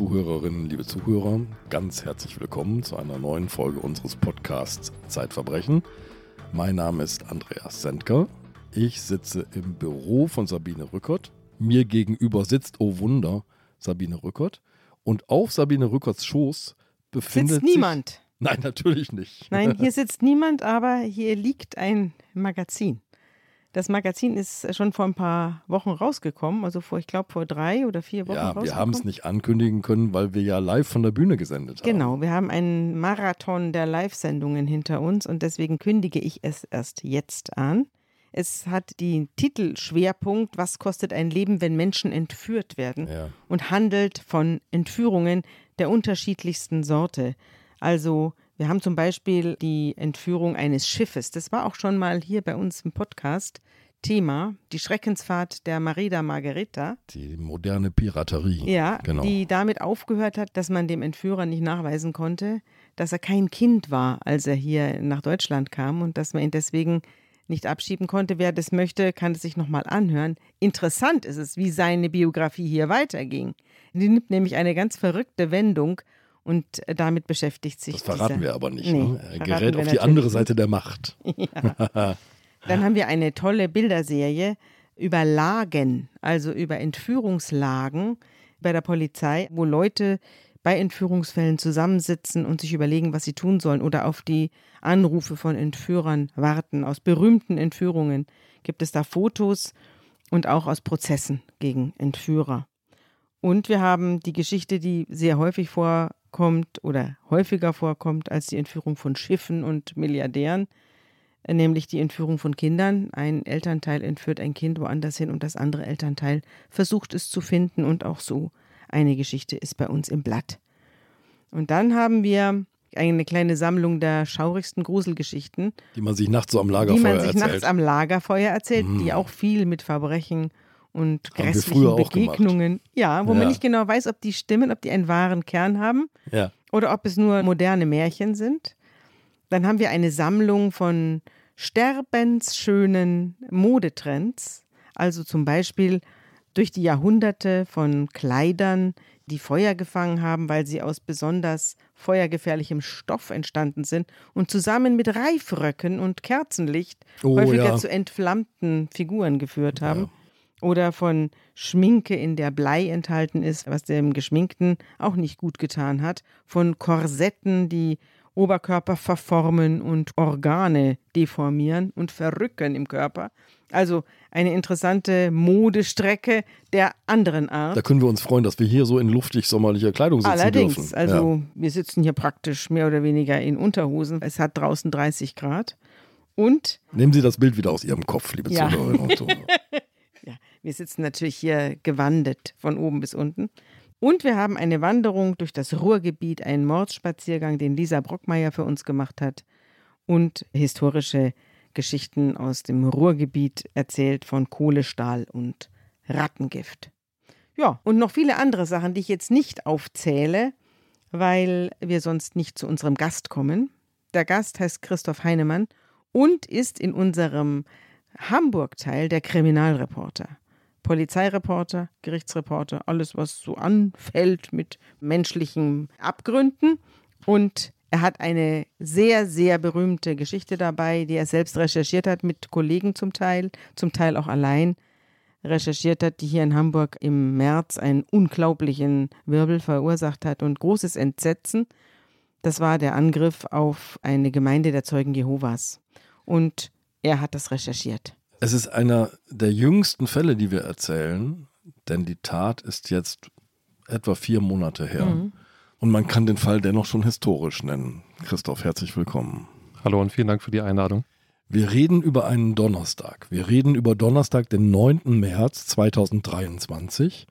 Liebe Zuhörerinnen, liebe Zuhörer, ganz herzlich willkommen zu einer neuen Folge unseres Podcasts Zeitverbrechen. Mein Name ist Andreas Sendker. Ich sitze im Büro von Sabine Rückert. Mir gegenüber sitzt, oh Wunder, Sabine Rückert. Und auf Sabine Rückerts Schoß befindet sitzt niemand. Sich, nein, natürlich nicht. Nein, hier sitzt niemand, aber hier liegt ein Magazin. Das Magazin ist schon vor ein paar Wochen rausgekommen, also vor, ich glaube, vor drei oder vier Wochen Ja, wir haben es nicht ankündigen können, weil wir ja live von der Bühne gesendet haben. Genau, wir haben einen Marathon der Live-Sendungen hinter uns und deswegen kündige ich es erst jetzt an. Es hat den Titelschwerpunkt Was kostet ein Leben, wenn Menschen entführt werden? Ja. und handelt von Entführungen der unterschiedlichsten Sorte. Also wir haben zum Beispiel die Entführung eines Schiffes. Das war auch schon mal hier bei uns im Podcast Thema, die Schreckensfahrt der Marida Margherita. Die moderne Piraterie. Ja, genau. die damit aufgehört hat, dass man dem Entführer nicht nachweisen konnte, dass er kein Kind war, als er hier nach Deutschland kam und dass man ihn deswegen nicht abschieben konnte. Wer das möchte, kann es sich nochmal anhören. Interessant ist es, wie seine Biografie hier weiterging. Die nimmt nämlich eine ganz verrückte Wendung und damit beschäftigt sich. Das verraten dieser, wir aber nicht. Nee, ne? Er gerät auf die andere. Seite der Macht. Ja. Dann haben wir eine tolle Bilderserie über Lagen, also über Entführungslagen bei der Polizei, wo Leute bei Entführungsfällen zusammensitzen und sich überlegen, was sie tun sollen oder auf die Anrufe von Entführern warten. Aus berühmten Entführungen gibt es da Fotos und auch aus Prozessen gegen Entführer. Und wir haben die Geschichte, die sehr häufig vorkommt oder häufiger vorkommt als die Entführung von Schiffen und Milliardären, äh, nämlich die Entführung von Kindern. Ein Elternteil entführt ein Kind woanders hin und das andere Elternteil versucht es zu finden und auch so eine Geschichte ist bei uns im Blatt. Und dann haben wir eine kleine Sammlung der schaurigsten Gruselgeschichten, Die man sich nachts so am die Lagerfeuer man sich erzählt. nachts am Lagerfeuer erzählt, die auch viel mit Verbrechen und grässlichen. Begegnungen, ja, wo Ja. man nicht genau weiß, ob die stimmen, ob die einen wahren Kern haben ja. oder ob es nur moderne Märchen sind. Dann haben wir eine Sammlung von sterbensschönen Modetrends, also zum Beispiel durch die Jahrhunderte von Kleidern, die Feuer gefangen haben, weil sie aus besonders feuergefährlichem Stoff entstanden sind und zusammen mit Reifröcken und Kerzenlicht Oh, häufiger ja. zu entflammten Figuren geführt haben. Oder von Schminke, in der Blei enthalten ist, was dem Geschminkten auch nicht gut getan hat. Von Korsetten, die Oberkörper verformen und Organe deformieren und verrücken im Körper. Also eine interessante Modestrecke der anderen Art. Da können wir uns freuen, dass wir hier so in luftig sommerlicher Kleidung sitzen Allerdings, dürfen. also ja. wir sitzen hier praktisch mehr oder weniger in Unterhosen. Es hat draußen 30 Grad. Und Nehmen Sie das Bild wieder aus Ihrem Kopf, liebe Ja. Zuhörerinnen und Zuhörer. Wir sitzen natürlich hier gewandet von oben bis unten. Und wir haben eine Wanderung durch das Ruhrgebiet, einen Mordsspaziergang, den Lisa Brockmeier für uns gemacht hat. Und historische Geschichten aus dem Ruhrgebiet erzählt von Kohle, Stahl und Rattengift. Ja, und noch viele andere Sachen, die ich jetzt nicht aufzähle, weil wir sonst nicht zu unserem Gast kommen. Der Gast heißt Christoph Heinemann und ist in unserem Hamburg-Teil der Kriminalreporter. Polizeireporter, Gerichtsreporter, alles, was so anfällt mit menschlichen Abgründen. Und er hat eine sehr, sehr berühmte Geschichte dabei, die er selbst recherchiert hat, mit Kollegen zum Teil, zum Teil auch allein recherchiert hat, die hier in Hamburg im März einen unglaublichen Wirbel verursacht hat und großes Entsetzen. Das war der Angriff auf eine Gemeinde der Zeugen Jehovas. Und er hat das recherchiert. Es ist einer der jüngsten Fälle, die wir erzählen, denn die Tat ist jetzt etwa vier Monate her. Mhm. Und man kann den Fall dennoch schon historisch nennen. Christoph, herzlich willkommen. Hallo und vielen Dank für die Einladung. Wir reden über einen Donnerstag. Wir reden über Donnerstag, den 9. März 2023.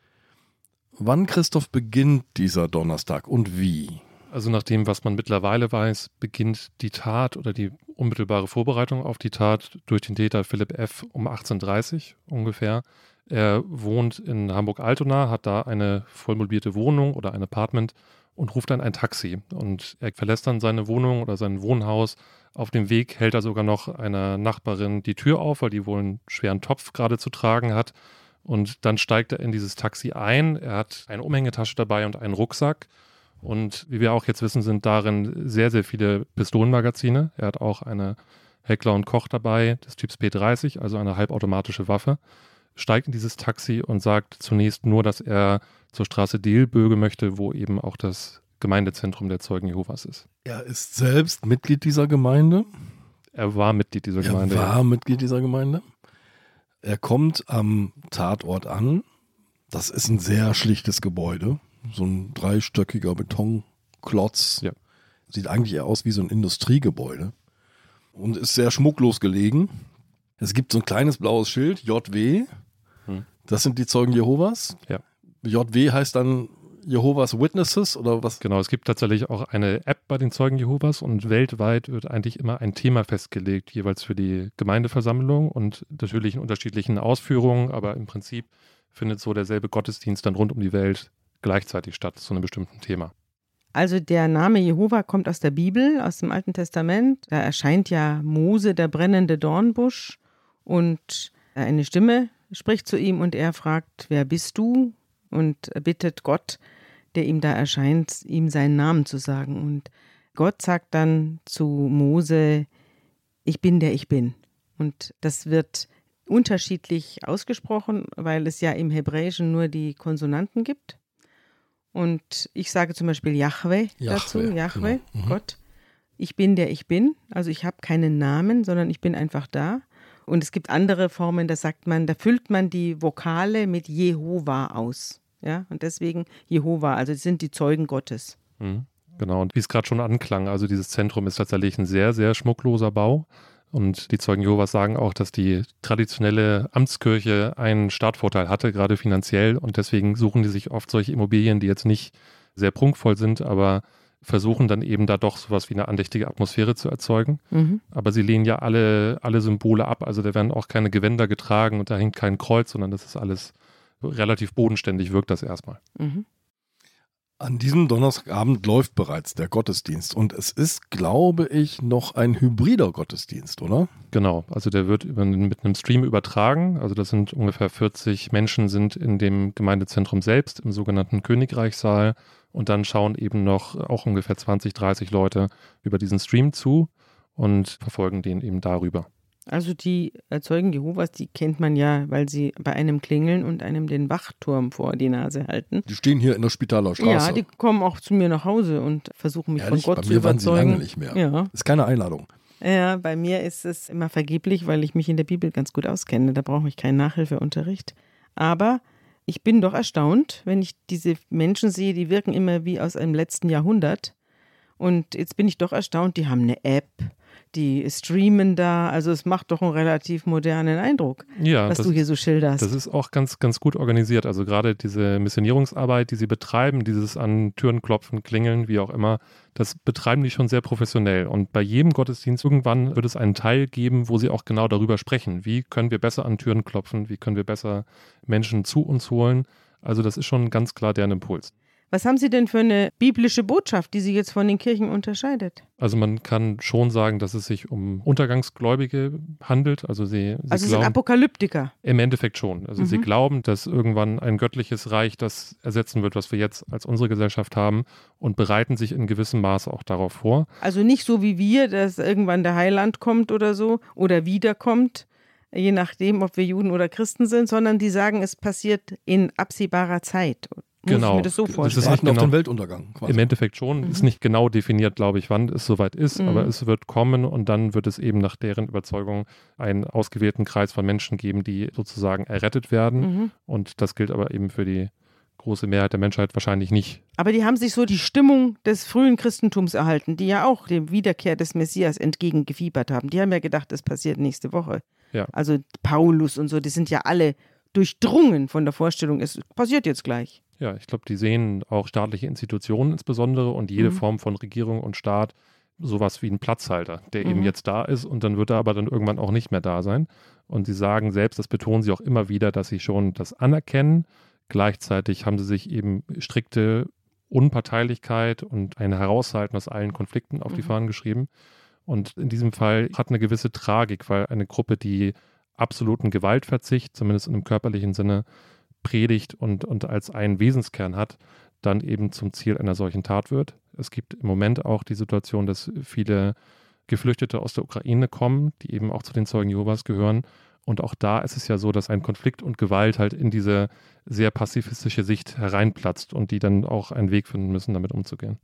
Wann, Christoph, beginnt dieser Donnerstag und wie? Also nach dem, was man mittlerweile weiß, beginnt die Tat oder die unmittelbare Vorbereitung auf die Tat durch den Täter Philipp F. um 18.30 ungefähr. Er wohnt in Hamburg-Altona, hat da eine vollmobilierte Wohnung oder ein Apartment und ruft dann ein Taxi. Und er verlässt dann seine Wohnung oder sein Wohnhaus. Auf dem Weg hält er sogar noch einer Nachbarin die Tür auf, weil die wohl einen schweren Topf gerade zu tragen hat. Und dann steigt er in dieses Taxi ein. Er hat eine Umhängetasche dabei und einen Rucksack. Und wie wir auch jetzt wissen, sind darin sehr, sehr viele Pistolenmagazine. Er hat auch eine Heckler und Koch dabei des Typs P30, also eine halbautomatische Waffe. Steigt in dieses Taxi und sagt zunächst nur, dass er zur Straße Dilböge möchte, wo eben auch das Gemeindezentrum der Zeugen Jehovas ist. Er ist selbst Mitglied dieser Gemeinde. Er war Mitglied dieser Gemeinde. Er war Mitglied dieser Gemeinde. Er kommt am Tatort an. Das ist ein sehr schlichtes Gebäude. So ein dreistöckiger Betonklotz. Ja. Sieht eigentlich eher aus wie so ein Industriegebäude. Und ist sehr schmucklos gelegen. Es gibt so ein kleines blaues Schild, JW. Hm. Das sind die Zeugen Jehovas. Ja. JW heißt dann Jehovas Witnesses oder was? Genau, es gibt tatsächlich auch eine App bei den Zeugen Jehovas und weltweit wird eigentlich immer ein Thema festgelegt, jeweils für die Gemeindeversammlung und natürlich in unterschiedlichen Ausführungen, aber im Prinzip findet so derselbe Gottesdienst dann rund um die Welt gleichzeitig statt zu einem bestimmten Thema. Also der Name Jehova kommt aus der Bibel, aus dem Alten Testament. Da erscheint ja Mose, der brennende Dornbusch, und eine Stimme spricht zu ihm und er fragt, wer bist du? Und bittet Gott, der ihm da erscheint, ihm seinen Namen zu sagen. Und Gott sagt dann zu Mose, ich bin der ich bin. Und das wird unterschiedlich ausgesprochen, weil es ja im Hebräischen nur die Konsonanten gibt. Und ich sage zum Beispiel Yahweh, dazu, Yahweh, genau. mhm. Gott. Ich bin der ich bin, also ich habe keinen Namen, sondern ich bin einfach da. Und es gibt andere Formen, da sagt man, da füllt man die Vokale mit Jehova aus. Ja, und deswegen Jehova, also sind die Zeugen Gottes. Mhm. Genau, und wie es gerade schon anklang, also dieses Zentrum ist tatsächlich ein sehr, sehr schmuckloser Bau. Und die Zeugen Jehovas sagen auch, dass die traditionelle Amtskirche einen Startvorteil hatte, gerade finanziell. Und deswegen suchen die sich oft solche Immobilien, die jetzt nicht sehr prunkvoll sind, aber versuchen dann eben da doch sowas wie eine andächtige Atmosphäre zu erzeugen. Mhm. Aber sie lehnen ja alle, alle Symbole ab. Also da werden auch keine Gewänder getragen und da hängt kein Kreuz, sondern das ist alles relativ bodenständig, wirkt das erstmal. Mhm. An diesem Donnerstagabend läuft bereits der Gottesdienst und es ist, glaube ich, noch ein hybrider Gottesdienst, oder? Genau, also der wird mit einem Stream übertragen. Also das sind ungefähr 40 Menschen sind in dem Gemeindezentrum selbst, im sogenannten Königreichssaal und dann schauen eben noch auch ungefähr 20, 30 Leute über diesen Stream zu und verfolgen den eben darüber. Also die Zeugen Jehovas, die kennt man ja, weil sie bei einem klingeln und einem den Wachturm vor die Nase halten. Die stehen hier in der Spitaler Straße. Ja, die kommen auch zu mir nach Hause und versuchen mich Ehrlich? von Gott bei zu mir überzeugen. Waren sie lange nicht mehr. Ja. Ist keine Einladung. Ja, bei mir ist es immer vergeblich, weil ich mich in der Bibel ganz gut auskenne. Da brauche ich keinen Nachhilfeunterricht. Aber ich bin doch erstaunt, wenn ich diese Menschen sehe, die wirken immer wie aus einem letzten Jahrhundert. Und jetzt bin ich doch erstaunt, die haben eine App, die streamen da. Also es macht doch einen relativ modernen Eindruck, ja, was das, du hier so schilderst. Das ist auch ganz, ganz gut organisiert. Also gerade diese Missionierungsarbeit, die sie betreiben, dieses an Türen klopfen, klingeln, wie auch immer, das betreiben die schon sehr professionell. Und bei jedem Gottesdienst irgendwann wird es einen Teil geben, wo sie auch genau darüber sprechen. Wie können wir besser an Türen klopfen? Wie können wir besser Menschen zu uns holen? Also das ist schon ganz klar deren Impuls. Was haben Sie denn für eine biblische Botschaft, die Sie jetzt von den Kirchen unterscheidet? Also man kann schon sagen, dass es sich um Untergangsgläubige handelt. Also sie, sie also glauben, sind Apokalyptiker. Im Endeffekt schon. Also mhm. sie glauben, dass irgendwann ein göttliches Reich das ersetzen wird, was wir jetzt als unsere Gesellschaft haben und bereiten sich in gewissem Maße auch darauf vor. Also nicht so wie wir, dass irgendwann der Heiland kommt oder so oder wiederkommt, je nachdem, ob wir Juden oder Christen sind, sondern die sagen, es passiert in absehbarer Zeit. Muss genau. ich mir das so vorstellen? Das ist nicht genau, auf den Weltuntergang. Quasi. Im Endeffekt schon. Mhm. Ist nicht genau definiert, glaube ich, wann es soweit ist, mhm. aber es wird kommen und dann wird es eben nach deren Überzeugung einen ausgewählten Kreis von Menschen geben, die sozusagen errettet werden. Mhm. Und das gilt aber eben für die große Mehrheit der Menschheit wahrscheinlich nicht. Aber die haben sich so die Stimmung des frühen Christentums erhalten, die ja auch dem Wiederkehr des Messias entgegengefiebert haben. Die haben ja gedacht, das passiert nächste Woche. Ja. Also Paulus und so, die sind ja alle durchdrungen von der Vorstellung, es passiert jetzt gleich. Ja, ich glaube, die sehen auch staatliche Institutionen insbesondere und jede mhm. Form von Regierung und Staat sowas wie ein Platzhalter, der mhm. eben jetzt da ist und dann wird er aber dann irgendwann auch nicht mehr da sein. Und sie sagen selbst, das betonen sie auch immer wieder, dass sie schon das anerkennen. Gleichzeitig haben sie sich eben strikte Unparteilichkeit und ein Heraushalten aus allen Konflikten auf mhm. die Fahnen geschrieben. Und in diesem Fall hat eine gewisse Tragik, weil eine Gruppe, die absoluten Gewaltverzicht, zumindest in einem körperlichen Sinne, predigt und, und als einen Wesenskern hat, dann eben zum Ziel einer solchen Tat wird. Es gibt im Moment auch die Situation, dass viele Geflüchtete aus der Ukraine kommen, die eben auch zu den Zeugen Jehovas gehören. Und auch da ist es ja so, dass ein Konflikt und Gewalt halt in diese sehr pazifistische Sicht hereinplatzt und die dann auch einen Weg finden müssen, damit umzugehen.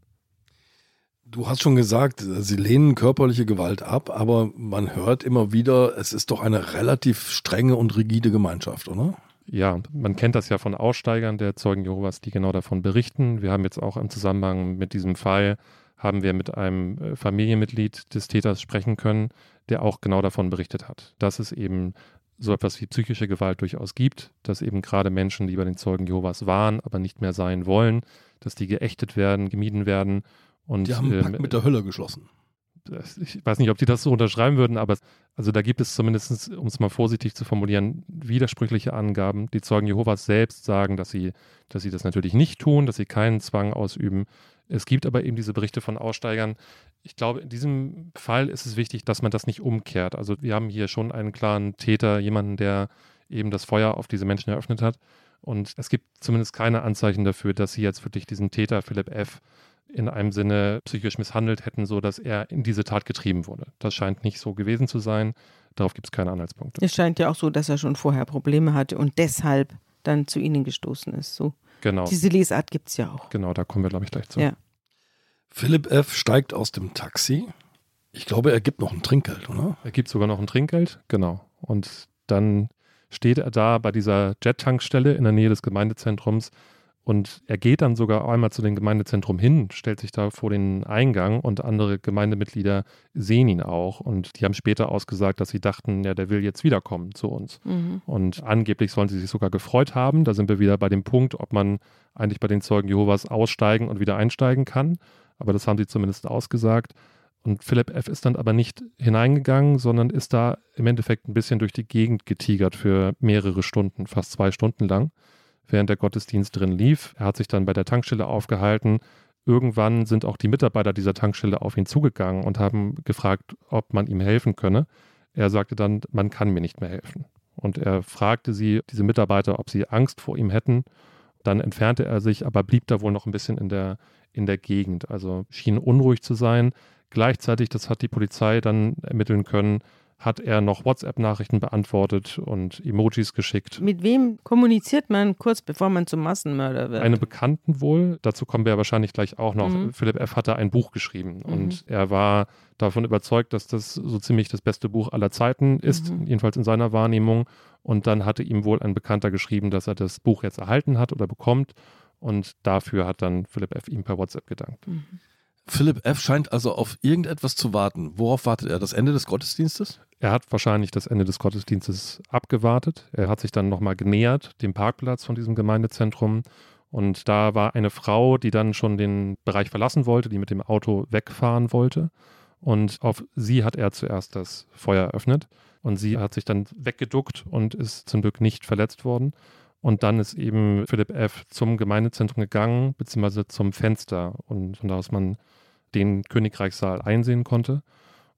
Du hast schon gesagt, sie lehnen körperliche Gewalt ab, aber man hört immer wieder, es ist doch eine relativ strenge und rigide Gemeinschaft, oder? Ja, man kennt das ja von Aussteigern der Zeugen Jehovas, die genau davon berichten. Wir haben jetzt auch im Zusammenhang mit diesem Fall, haben wir mit einem äh, Familienmitglied des Täters sprechen können, der auch genau davon berichtet hat, dass es eben so etwas wie psychische Gewalt durchaus gibt, dass eben gerade Menschen, die bei den Zeugen Jehovas waren, aber nicht mehr sein wollen, dass die geächtet werden, gemieden werden und, die haben einen Pakt ähm, mit der Hölle geschlossen. Ich weiß nicht, ob die das so unterschreiben würden, aber also da gibt es zumindest, um es mal vorsichtig zu formulieren, widersprüchliche Angaben. Die Zeugen Jehovas selbst sagen, dass sie, dass sie das natürlich nicht tun, dass sie keinen Zwang ausüben. Es gibt aber eben diese Berichte von Aussteigern. Ich glaube, in diesem Fall ist es wichtig, dass man das nicht umkehrt. Also wir haben hier schon einen klaren Täter, jemanden, der eben das Feuer auf diese Menschen eröffnet hat. Und es gibt zumindest keine Anzeichen dafür, dass sie jetzt wirklich diesen Täter Philipp F in einem Sinne psychisch misshandelt hätten, sodass er in diese Tat getrieben wurde. Das scheint nicht so gewesen zu sein. Darauf gibt es keine Anhaltspunkte. Es scheint ja auch so, dass er schon vorher Probleme hatte und deshalb dann zu ihnen gestoßen ist. So. Genau. Diese Lesart gibt es ja auch. Genau, da kommen wir, glaube ich, gleich zu. Ja. Philipp F. steigt aus dem Taxi. Ich glaube, er gibt noch ein Trinkgeld, oder? Er gibt sogar noch ein Trinkgeld, genau. Und dann steht er da bei dieser Jet-Tankstelle in der Nähe des Gemeindezentrums und er geht dann sogar einmal zu dem Gemeindezentrum hin, stellt sich da vor den Eingang und andere Gemeindemitglieder sehen ihn auch. Und die haben später ausgesagt, dass sie dachten, ja, der will jetzt wiederkommen zu uns. Mhm. Und angeblich sollen sie sich sogar gefreut haben. Da sind wir wieder bei dem Punkt, ob man eigentlich bei den Zeugen Jehovas aussteigen und wieder einsteigen kann. Aber das haben sie zumindest ausgesagt. Und Philipp F. ist dann aber nicht hineingegangen, sondern ist da im Endeffekt ein bisschen durch die Gegend getigert für mehrere Stunden, fast zwei Stunden lang während der Gottesdienst drin lief. Er hat sich dann bei der Tankstelle aufgehalten. Irgendwann sind auch die Mitarbeiter dieser Tankstelle auf ihn zugegangen und haben gefragt, ob man ihm helfen könne. Er sagte dann, man kann mir nicht mehr helfen. Und er fragte sie, diese Mitarbeiter, ob sie Angst vor ihm hätten. Dann entfernte er sich, aber blieb da wohl noch ein bisschen in der, in der Gegend. Also schien unruhig zu sein. Gleichzeitig, das hat die Polizei dann ermitteln können, hat er noch WhatsApp-Nachrichten beantwortet und Emojis geschickt. Mit wem kommuniziert man kurz bevor man zum Massenmörder wird? Eine Bekannten wohl, dazu kommen wir ja wahrscheinlich gleich auch noch. Mhm. Philipp F. hatte ein Buch geschrieben mhm. und er war davon überzeugt, dass das so ziemlich das beste Buch aller Zeiten ist, mhm. jedenfalls in seiner Wahrnehmung. Und dann hatte ihm wohl ein Bekannter geschrieben, dass er das Buch jetzt erhalten hat oder bekommt. Und dafür hat dann Philipp F. ihm per WhatsApp gedankt. Mhm. Philipp F. scheint also auf irgendetwas zu warten. Worauf wartet er? Das Ende des Gottesdienstes? Er hat wahrscheinlich das Ende des Gottesdienstes abgewartet. Er hat sich dann nochmal genähert, dem Parkplatz von diesem Gemeindezentrum. Und da war eine Frau, die dann schon den Bereich verlassen wollte, die mit dem Auto wegfahren wollte. Und auf sie hat er zuerst das Feuer eröffnet. Und sie hat sich dann weggeduckt und ist zum Glück nicht verletzt worden. Und dann ist eben Philipp F. zum Gemeindezentrum gegangen, beziehungsweise zum Fenster, und von da aus man den Königreichssaal einsehen konnte.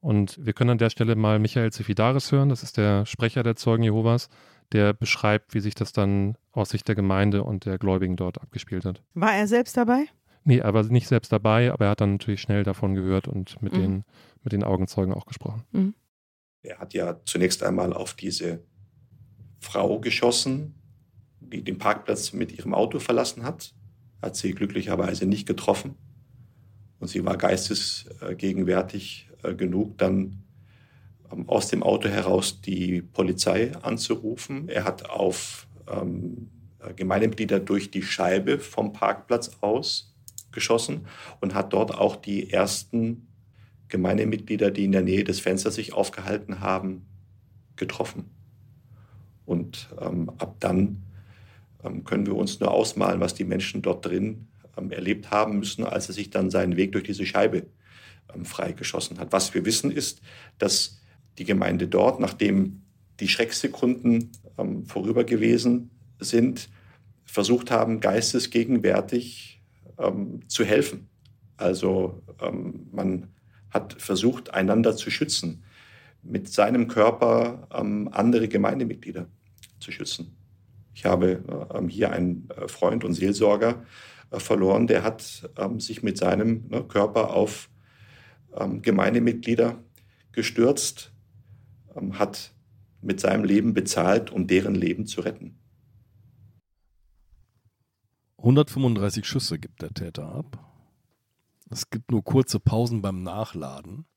Und wir können an der Stelle mal Michael Zifidaris hören, das ist der Sprecher der Zeugen Jehovas, der beschreibt, wie sich das dann aus Sicht der Gemeinde und der Gläubigen dort abgespielt hat. War er selbst dabei? Nee, er war nicht selbst dabei, aber er hat dann natürlich schnell davon gehört und mit, mhm. den, mit den Augenzeugen auch gesprochen. Mhm. Er hat ja zunächst einmal auf diese Frau geschossen, die den Parkplatz mit ihrem Auto verlassen hat, hat sie glücklicherweise nicht getroffen. Und sie war geistesgegenwärtig äh, genug, dann ähm, aus dem Auto heraus die Polizei anzurufen. Er hat auf ähm, Gemeindemitglieder durch die Scheibe vom Parkplatz aus geschossen und hat dort auch die ersten Gemeindemitglieder, die in der Nähe des Fensters sich aufgehalten haben, getroffen. Und ähm, ab dann können wir uns nur ausmalen, was die Menschen dort drin ähm, erlebt haben müssen, als er sich dann seinen Weg durch diese Scheibe ähm, freigeschossen hat. Was wir wissen ist, dass die Gemeinde dort, nachdem die Schrecksekunden vorüber gewesen sind, versucht haben, geistesgegenwärtig zu helfen. Also man hat versucht, einander zu schützen. mit seinem Körper ähm, andere Gemeindemitglieder zu schützen. Ich habe ähm, hier einen äh, Freund und Seelsorger äh, verloren, der hat ähm, sich mit seinem ne, Körper auf ähm, Gemeindemitglieder gestürzt, ähm, hat mit seinem Leben bezahlt, um deren Leben zu retten. 135 Schüsse gibt der Täter ab. Es gibt nur kurze Pausen beim Nachladen.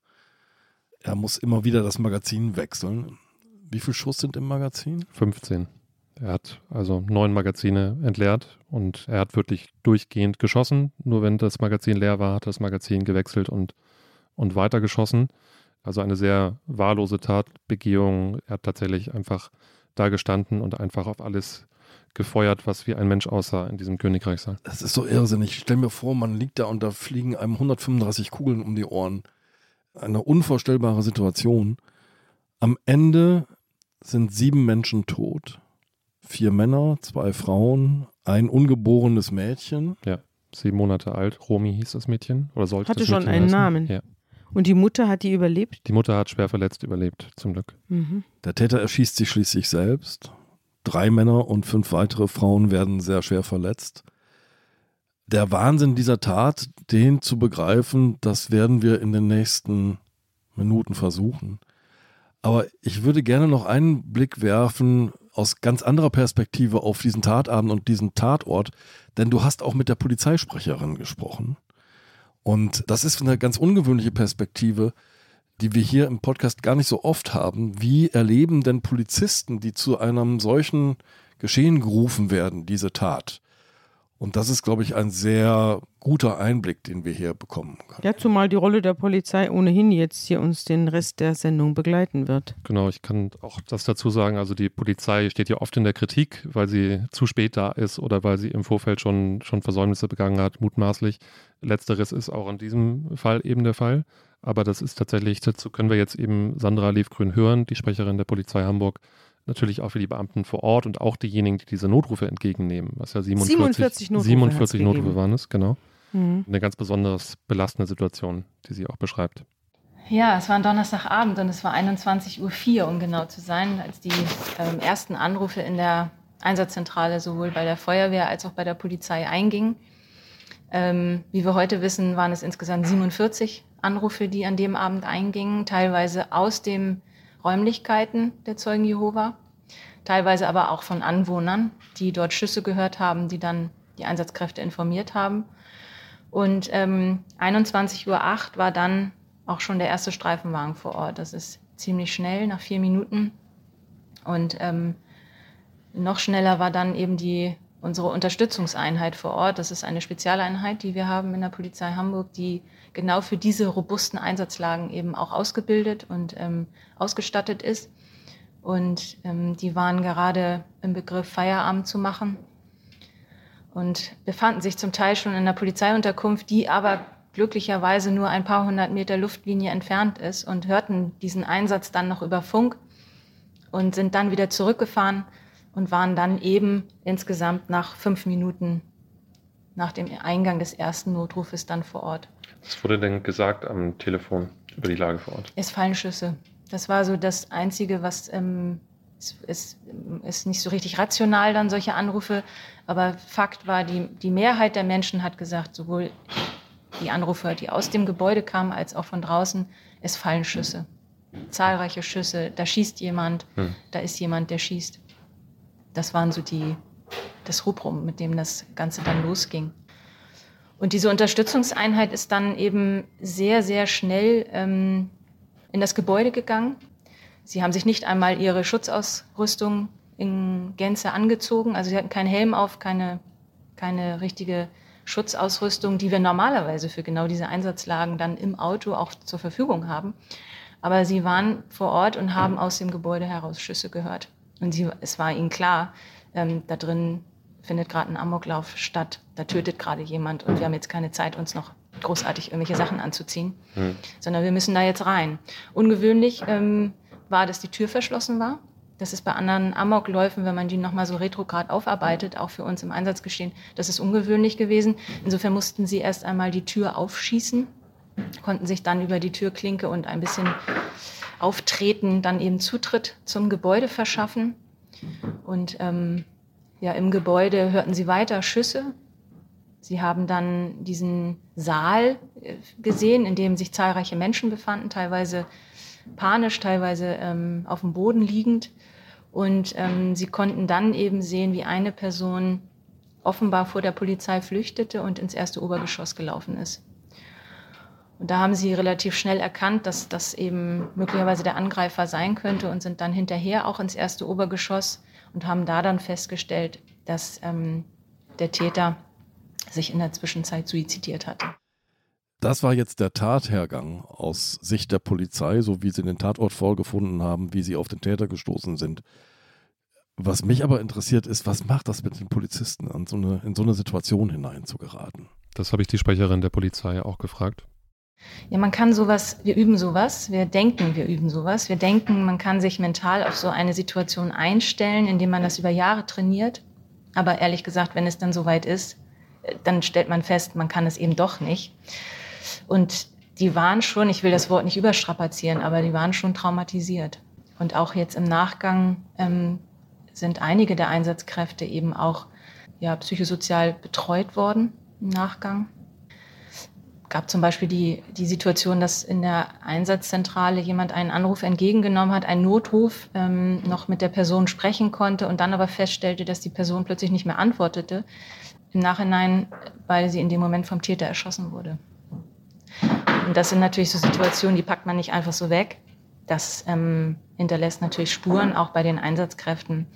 Er muss immer wieder das Magazin wechseln. Wie viele Schuss sind im Magazin? 15. Er hat also neun Magazine entleert und er hat wirklich durchgehend geschossen. Nur wenn das Magazin leer war, hat das Magazin gewechselt und, und weiter geschossen. Also eine sehr wahllose Tatbegehung. Er hat tatsächlich einfach da gestanden und einfach auf alles gefeuert, was wie ein Mensch aussah in diesem Königreichssaal. Das ist so irrsinnig. Ich stelle mir vor, man liegt da und da fliegen einem 135 Kugeln um die Ohren. Eine unvorstellbare Situation. Am Ende sind sieben Menschen tot. Vier Männer, zwei Frauen, ein ungeborenes Mädchen. Ja, sieben Monate alt. Romy hieß das Mädchen oder sollte Hatte das schon Mädchen einen heißen? Namen. Ja. Und die Mutter hat die überlebt? Die Mutter hat schwer verletzt überlebt, zum Glück. Mhm. Der Täter erschießt sich schließlich selbst. Drei Männer und fünf weitere Frauen werden sehr schwer verletzt. Der Wahnsinn dieser Tat, den zu begreifen, das werden wir in den nächsten Minuten versuchen. Aber ich würde gerne noch einen Blick werfen aus ganz anderer Perspektive auf diesen Tatabend und diesen Tatort, denn du hast auch mit der Polizeisprecherin gesprochen. Und das ist eine ganz ungewöhnliche Perspektive, die wir hier im Podcast gar nicht so oft haben. Wie erleben denn Polizisten, die zu einem solchen Geschehen gerufen werden, diese Tat? Und das ist, glaube ich, ein sehr guter Einblick, den wir hier bekommen können. Ja, zumal die Rolle der Polizei ohnehin jetzt hier uns den Rest der Sendung begleiten wird. Genau, ich kann auch das dazu sagen. Also die Polizei steht ja oft in der Kritik, weil sie zu spät da ist oder weil sie im Vorfeld schon, schon Versäumnisse begangen hat, mutmaßlich. Letzteres ist auch in diesem Fall eben der Fall. Aber das ist tatsächlich, dazu können wir jetzt eben Sandra Liefgrün hören, die Sprecherin der Polizei Hamburg, natürlich auch für die Beamten vor Ort und auch diejenigen, die diese Notrufe entgegennehmen, was ja 47, 47 Notrufe 47 hat's Notrufe waren es, genau. Mhm. Eine ganz besonders belastende Situation, die sie auch beschreibt. Ja, es war ein Donnerstagabend und es war 21.04 Uhr, um genau zu sein, als die ähm, ersten Anrufe in der Einsatzzentrale sowohl bei der Feuerwehr als auch bei der Polizei eingingen. Ähm, wie wir heute wissen, waren es insgesamt 47 Anrufe, die an dem Abend eingingen, teilweise aus den Räumlichkeiten der Zeugen Jehova, teilweise aber auch von Anwohnern, die dort Schüsse gehört haben, die dann die Einsatzkräfte informiert haben. Und ähm, 21.08 Uhr war dann auch schon der erste Streifenwagen vor Ort. Das ist ziemlich schnell, nach vier Minuten. Und ähm, noch schneller war dann eben die, unsere Unterstützungseinheit vor Ort. Das ist eine Spezialeinheit, die wir haben in der Polizei Hamburg, die genau für diese robusten Einsatzlagen eben auch ausgebildet und ähm, ausgestattet ist. Und ähm, die waren gerade im Begriff, Feierabend zu machen und befanden sich zum Teil schon in der Polizeiunterkunft, die aber glücklicherweise nur ein paar hundert Meter Luftlinie entfernt ist und hörten diesen Einsatz dann noch über Funk und sind dann wieder zurückgefahren und waren dann eben insgesamt nach fünf Minuten nach dem Eingang des ersten Notrufes dann vor Ort. Was wurde denn gesagt am Telefon über die Lage vor Ort? Es fallen Schüsse. Das war so das Einzige, was ähm, es, es ist nicht so richtig rational dann solche Anrufe, aber Fakt war, die, die Mehrheit der Menschen hat gesagt, sowohl die Anrufe, die aus dem Gebäude kamen, als auch von draußen, es fallen Schüsse. Zahlreiche Schüsse, da schießt jemand, Hm. da ist jemand, der schießt. Das waren so die, das Rubrum, mit dem das Ganze dann losging. Und diese Unterstützungseinheit ist dann eben sehr, sehr schnell ähm, in das Gebäude gegangen. Sie haben sich nicht einmal ihre Schutzausrüstung in Gänze angezogen. Also sie hatten keinen Helm auf, keine, keine richtige Schutzausrüstung, die wir normalerweise für genau diese Einsatzlagen dann im Auto auch zur Verfügung haben. Aber sie waren vor Ort und haben aus dem Gebäude heraus Schüsse gehört. Und sie, es war ihnen klar, ähm, da drin findet gerade ein Amoklauf statt, da tötet gerade jemand und wir haben jetzt keine Zeit, uns noch großartig irgendwelche Sachen anzuziehen, Hm. sondern wir müssen da jetzt rein. Ungewöhnlich ähm, war, dass die Tür verschlossen war. Das ist bei anderen Amokläufen, wenn man die nochmal so retrograd aufarbeitet, auch für uns im Einsatzgeschehen, das ist ungewöhnlich gewesen. Insofern mussten sie erst einmal die Tür aufschießen, konnten sich dann über die Türklinke und ein bisschen Auftreten dann eben Zutritt zum Gebäude verschaffen. Und ähm, ja, im Gebäude hörten sie weiter Schüsse. Sie haben dann diesen Saal äh, gesehen, in dem sich zahlreiche Menschen befanden, teilweise panisch, teilweise ähm, auf dem Boden liegend. Und ähm, sie konnten dann eben sehen, wie eine Person offenbar vor der Polizei flüchtete und ins erste Obergeschoss gelaufen ist. Und da haben sie relativ schnell erkannt, dass das eben möglicherweise der Angreifer sein könnte und sind dann hinterher auch ins erste Obergeschoss und haben da dann festgestellt, dass ähm, der Täter sich in der Zwischenzeit suizidiert hatte. Das war jetzt der Tathergang aus Sicht der Polizei, so wie sie den Tatort vorgefunden haben, wie sie auf den Täter gestoßen sind. Was mich aber interessiert ist, was macht das mit den Polizisten, an so eine, in so eine Situation hineinzugeraten? Das habe ich die Sprecherin der Polizei auch gefragt. Ja, man kann sowas, wir üben sowas, wir denken, wir üben sowas. Wir denken, man kann sich mental auf so eine Situation einstellen, indem man das über Jahre trainiert. Aber ehrlich gesagt, wenn es dann soweit ist, dann stellt man fest, man kann es eben doch nicht. Und die waren schon, ich will das Wort nicht überstrapazieren, aber die waren schon traumatisiert. Und auch jetzt im Nachgang ähm, sind einige der Einsatzkräfte eben auch ja, psychosozial betreut worden im Nachgang. Gab zum Beispiel die, die Situation, dass in der Einsatzzentrale jemand einen Anruf entgegengenommen hat, einen Notruf, ähm, noch mit der Person sprechen konnte und dann aber feststellte, dass die Person plötzlich nicht mehr antwortete. Im Nachhinein, weil sie in dem Moment vom Täter erschossen wurde. Und das sind natürlich so Situationen, die packt man nicht einfach so weg. Das ähm, hinterlässt natürlich Spuren, auch bei den Einsatzkräften.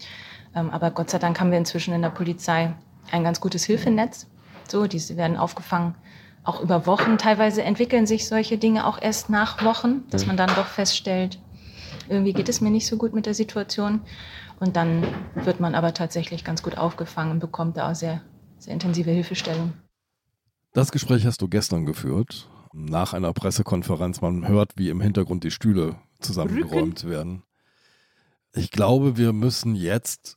Ähm, aber Gott sei Dank haben wir inzwischen in der Polizei ein ganz gutes Hilfenetz. So, diese werden aufgefangen, auch über Wochen. Teilweise entwickeln sich solche Dinge auch erst nach Wochen, dass man dann doch feststellt, irgendwie geht es mir nicht so gut mit der Situation. Und dann wird man aber tatsächlich ganz gut aufgefangen und bekommt da auch sehr, sehr intensive Hilfestellung. Das Gespräch hast du gestern geführt nach einer Pressekonferenz, man hört, wie im Hintergrund die Stühle zusammengeräumt Rücken. werden. Ich glaube, wir müssen jetzt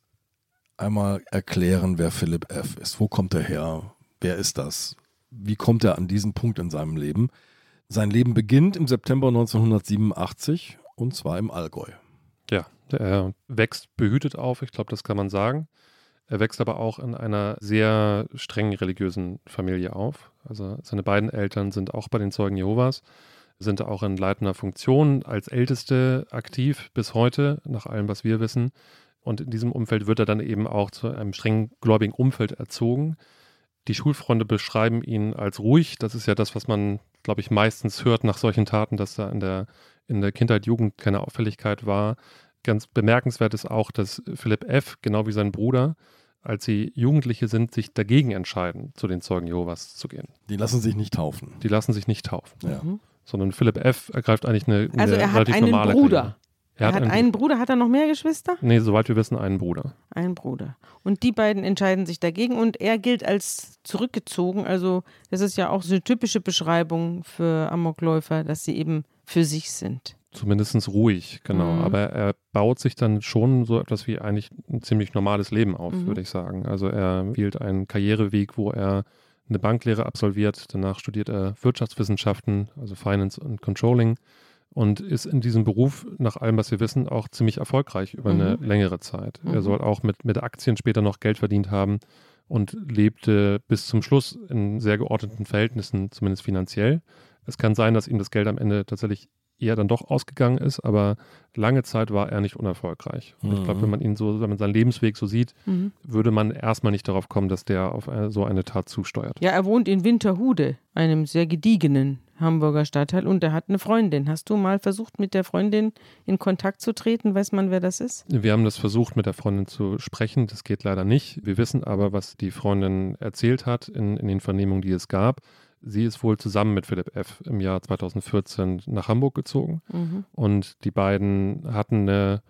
einmal erklären, wer Philipp F. ist. Wo kommt er her? Wer ist das? Wie kommt er an diesen Punkt in seinem Leben? Sein Leben beginnt im September 1987 und zwar im Allgäu. Ja, er wächst behütet auf, ich glaube, das kann man sagen. Er wächst aber auch in einer sehr streng religiösen Familie auf. Also seine beiden Eltern sind auch bei den Zeugen Jehovas, sind auch in leitender Funktion als Älteste aktiv bis heute, nach allem, was wir wissen. Und in diesem Umfeld wird er dann eben auch zu einem streng gläubigen Umfeld erzogen. Die Schulfreunde beschreiben ihn als ruhig. Das ist ja das, was man, glaube ich, meistens hört nach solchen Taten, dass da in der, in der Kindheit, Jugend keine Auffälligkeit war. Ganz bemerkenswert ist auch, dass Philipp F., genau wie sein Bruder, als sie Jugendliche sind, sich dagegen entscheiden, zu den Zeugen Jehovas zu gehen. Die lassen sich nicht taufen. Die lassen sich nicht taufen. Ja. Mhm. Sondern Philipp F. ergreift eigentlich eine, eine also er hat einen normale Bruder. Karriere. Er, hat, einen, einen Bruder. Hat er noch mehr Geschwister? Nee, soweit wir wissen, einen Bruder. Einen Bruder. Und die beiden entscheiden sich dagegen und er gilt als zurückgezogen. Also das ist ja auch so eine typische Beschreibung für Amokläufer, dass sie eben für sich sind. Zumindest ruhig, genau. Mhm. Aber er baut sich dann schon so etwas wie eigentlich ein ziemlich normales Leben auf, mhm. würde ich sagen. Also er wählt einen Karriereweg, wo er eine Banklehre absolviert. Danach studiert er Wirtschaftswissenschaften, also Finance und Controlling und ist in diesem Beruf, nach allem, was wir wissen, auch ziemlich erfolgreich über mhm. eine längere Zeit. Mhm. Er soll auch mit, mit Aktien später noch Geld verdient haben und lebte bis zum Schluss in sehr geordneten Verhältnissen, zumindest finanziell. Es kann sein, dass ihm das Geld am Ende tatsächlich eher dann doch ausgegangen ist, aber lange Zeit war er nicht unerfolgreich. Und mhm. ich glaube, wenn man ihn so, wenn man seinen Lebensweg so sieht, mhm. würde man erstmal nicht darauf kommen, dass der auf eine, so eine Tat zusteuert. Ja, er wohnt in Winterhude, einem sehr gediegenen Hamburger Stadtteil, und er hat eine Freundin. Hast du mal versucht, mit der Freundin in Kontakt zu treten? Weiß man, wer das ist? Wir haben das versucht, mit der Freundin zu sprechen. Das geht leider nicht. Wir wissen aber, was die Freundin erzählt hat in, in den Vernehmungen, die es gab. Sie ist wohl zusammen mit Philipp F. im Jahr 2014 nach Hamburg gezogen mhm. und die beiden hatten eine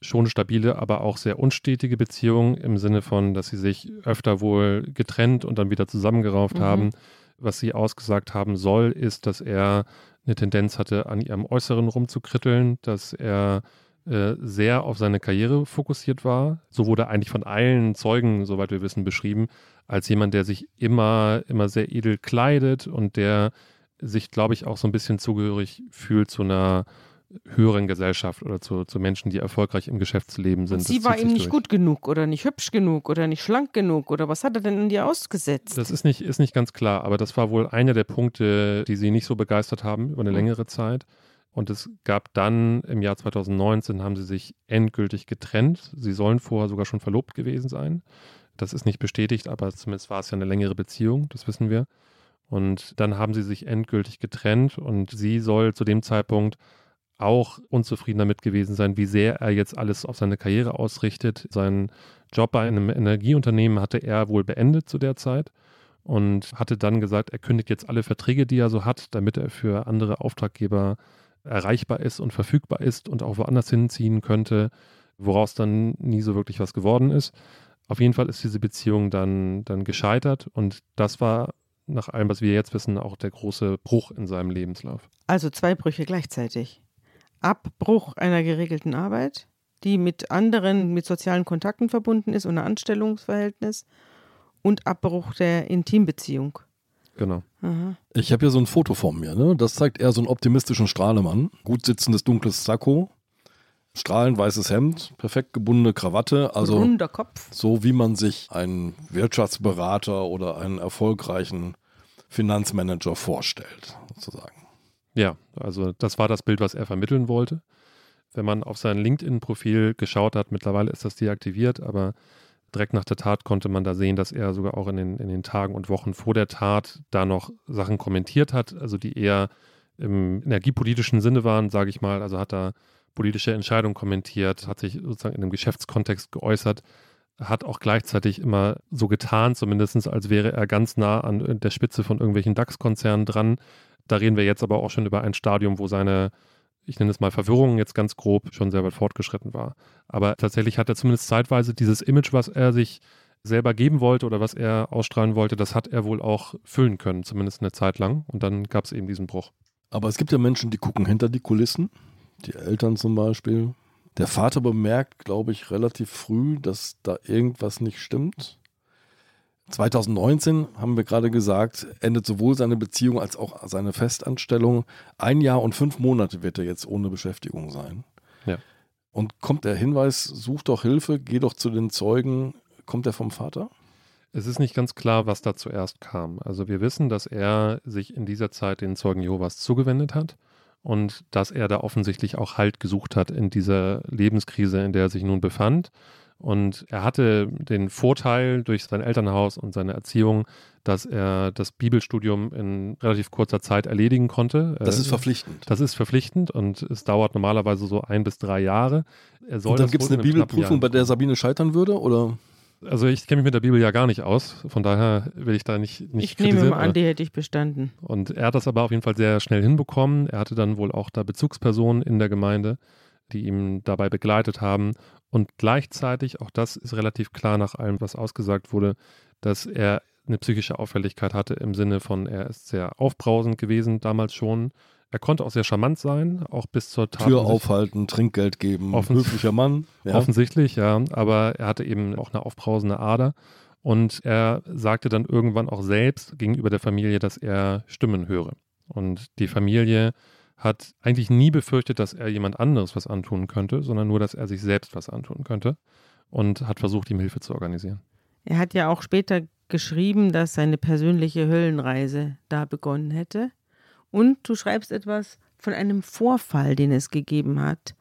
schon stabile, aber auch sehr unstetige Beziehung im Sinne von, dass sie sich öfter wohl getrennt und dann wieder zusammengerauft mhm. haben. Was sie ausgesagt haben soll, ist, dass er eine Tendenz hatte, an ihrem Äußeren rumzukritteln, dass er äh, sehr auf seine Karriere fokussiert war. So wurde eigentlich von allen Zeugen, soweit wir wissen, beschrieben, als jemand, der sich immer, immer sehr edel kleidet und der sich, glaube ich, auch so ein bisschen zugehörig fühlt zu einer höheren Gesellschaft oder zu, zu Menschen, die erfolgreich im Geschäftsleben sind. Und sie war ihm nicht durch. gut genug oder nicht hübsch genug oder nicht schlank genug oder was hat er denn in dir ausgesetzt? Das ist nicht, ist nicht ganz klar, aber das war wohl einer der Punkte, die sie nicht so begeistert haben über eine längere Zeit. Und es gab dann im Jahr 2019 haben sie sich endgültig getrennt. Sie sollen vorher sogar schon verlobt gewesen sein. Das ist nicht bestätigt, aber zumindest war es ja eine längere Beziehung, das wissen wir. Und dann haben sie sich endgültig getrennt und sie soll zu dem Zeitpunkt auch unzufrieden damit gewesen sein, wie sehr er jetzt alles auf seine Karriere ausrichtet. Seinen Job bei einem Energieunternehmen hatte er wohl beendet zu der Zeit und hatte dann gesagt, er kündigt jetzt alle Verträge, die er so hat, damit er für andere Auftraggeber erreichbar ist und verfügbar ist und auch woanders hinziehen könnte, woraus dann nie so wirklich was geworden ist. Auf jeden Fall ist diese Beziehung dann, dann gescheitert und das war nach allem, was wir jetzt wissen, auch der große Bruch in seinem Lebenslauf. Also zwei Brüche gleichzeitig. Abbruch einer geregelten Arbeit, die mit anderen, mit sozialen Kontakten verbunden ist und ein Anstellungsverhältnis und Abbruch der Intimbeziehung. Genau. Aha. Ich habe hier so ein Foto von mir. Ne? Das zeigt eher so einen optimistischen Strahlemann. Gut sitzendes dunkles Sakko, strahlend weißes Hemd, perfekt gebundene Krawatte. Also Runder Kopf. So wie man sich einen Wirtschaftsberater oder einen erfolgreichen Finanzmanager vorstellt, sozusagen. Ja, also das war das Bild, was er vermitteln wollte. Wenn man auf sein LinkedIn-Profil geschaut hat, mittlerweile ist das deaktiviert, aber direkt nach der Tat konnte man da sehen, dass er sogar auch in den, in den Tagen und Wochen vor der Tat da noch Sachen kommentiert hat, also die eher im energiepolitischen Sinne waren, sage ich mal. Also hat er politische Entscheidungen kommentiert, hat sich sozusagen in einem Geschäftskontext geäußert, hat auch gleichzeitig immer so getan, zumindest als wäre er ganz nah an der Spitze von irgendwelchen DAX-Konzernen dran, da reden wir jetzt aber auch schon über ein Stadium, wo seine, ich nenne es mal Verwirrung jetzt ganz grob, schon sehr weit fortgeschritten war. Aber tatsächlich hat er zumindest zeitweise dieses Image, was er sich selber geben wollte oder was er ausstrahlen wollte, das hat er wohl auch füllen können, zumindest eine Zeit lang. Und dann gab es eben diesen Bruch. Aber es gibt ja Menschen, die gucken hinter die Kulissen, die Eltern zum Beispiel. Der Vater bemerkt, glaube ich, relativ früh, dass da irgendwas nicht stimmt. 2019, haben wir gerade gesagt, endet sowohl seine Beziehung als auch seine Festanstellung. Ein Jahr und fünf Monate wird er jetzt ohne Beschäftigung sein. Ja. Und kommt der Hinweis, such doch Hilfe, geh doch zu den Zeugen, kommt er vom Vater? Es ist nicht ganz klar, was da zuerst kam. Also wir wissen, dass er sich in dieser Zeit den Zeugen Jehovas zugewendet hat und dass er da offensichtlich auch Halt gesucht hat in dieser Lebenskrise, in der er sich nun befand und er hatte den Vorteil durch sein Elternhaus und seine Erziehung, dass er das Bibelstudium in relativ kurzer Zeit erledigen konnte. Das ist äh, verpflichtend. Das ist verpflichtend und es dauert normalerweise so ein bis drei Jahre. Er soll und dann gibt es eine Bibelprüfung, bei der Sabine scheitern würde, oder? Also ich kenne mich mit der Bibel ja gar nicht aus, von daher will ich da nicht, nicht Ich nehme mal an, die hätte ich bestanden. Und er hat das aber auf jeden Fall sehr schnell hinbekommen. Er hatte dann wohl auch da Bezugspersonen in der Gemeinde, die ihm dabei begleitet haben. Und gleichzeitig, auch das ist relativ klar nach allem, was ausgesagt wurde, dass er eine psychische Auffälligkeit hatte im Sinne von, er ist sehr aufbrausend gewesen damals schon. Er konnte auch sehr charmant sein, auch bis zur Tat. Tür aufhalten, Trinkgeld geben, höflicher Mann. Ja. Offensichtlich, ja. Aber er hatte eben auch eine aufbrausende Ader. Und er sagte dann irgendwann auch selbst gegenüber der Familie, dass er Stimmen höre. Und die Familie hat eigentlich nie befürchtet, dass er jemand anderes was antun könnte, sondern nur, dass er sich selbst was antun könnte und hat versucht, ihm Hilfe zu organisieren. Er hat ja auch später geschrieben, dass seine persönliche Höllenreise da begonnen hätte. Und du schreibst etwas von einem Vorfall, den es gegeben hat,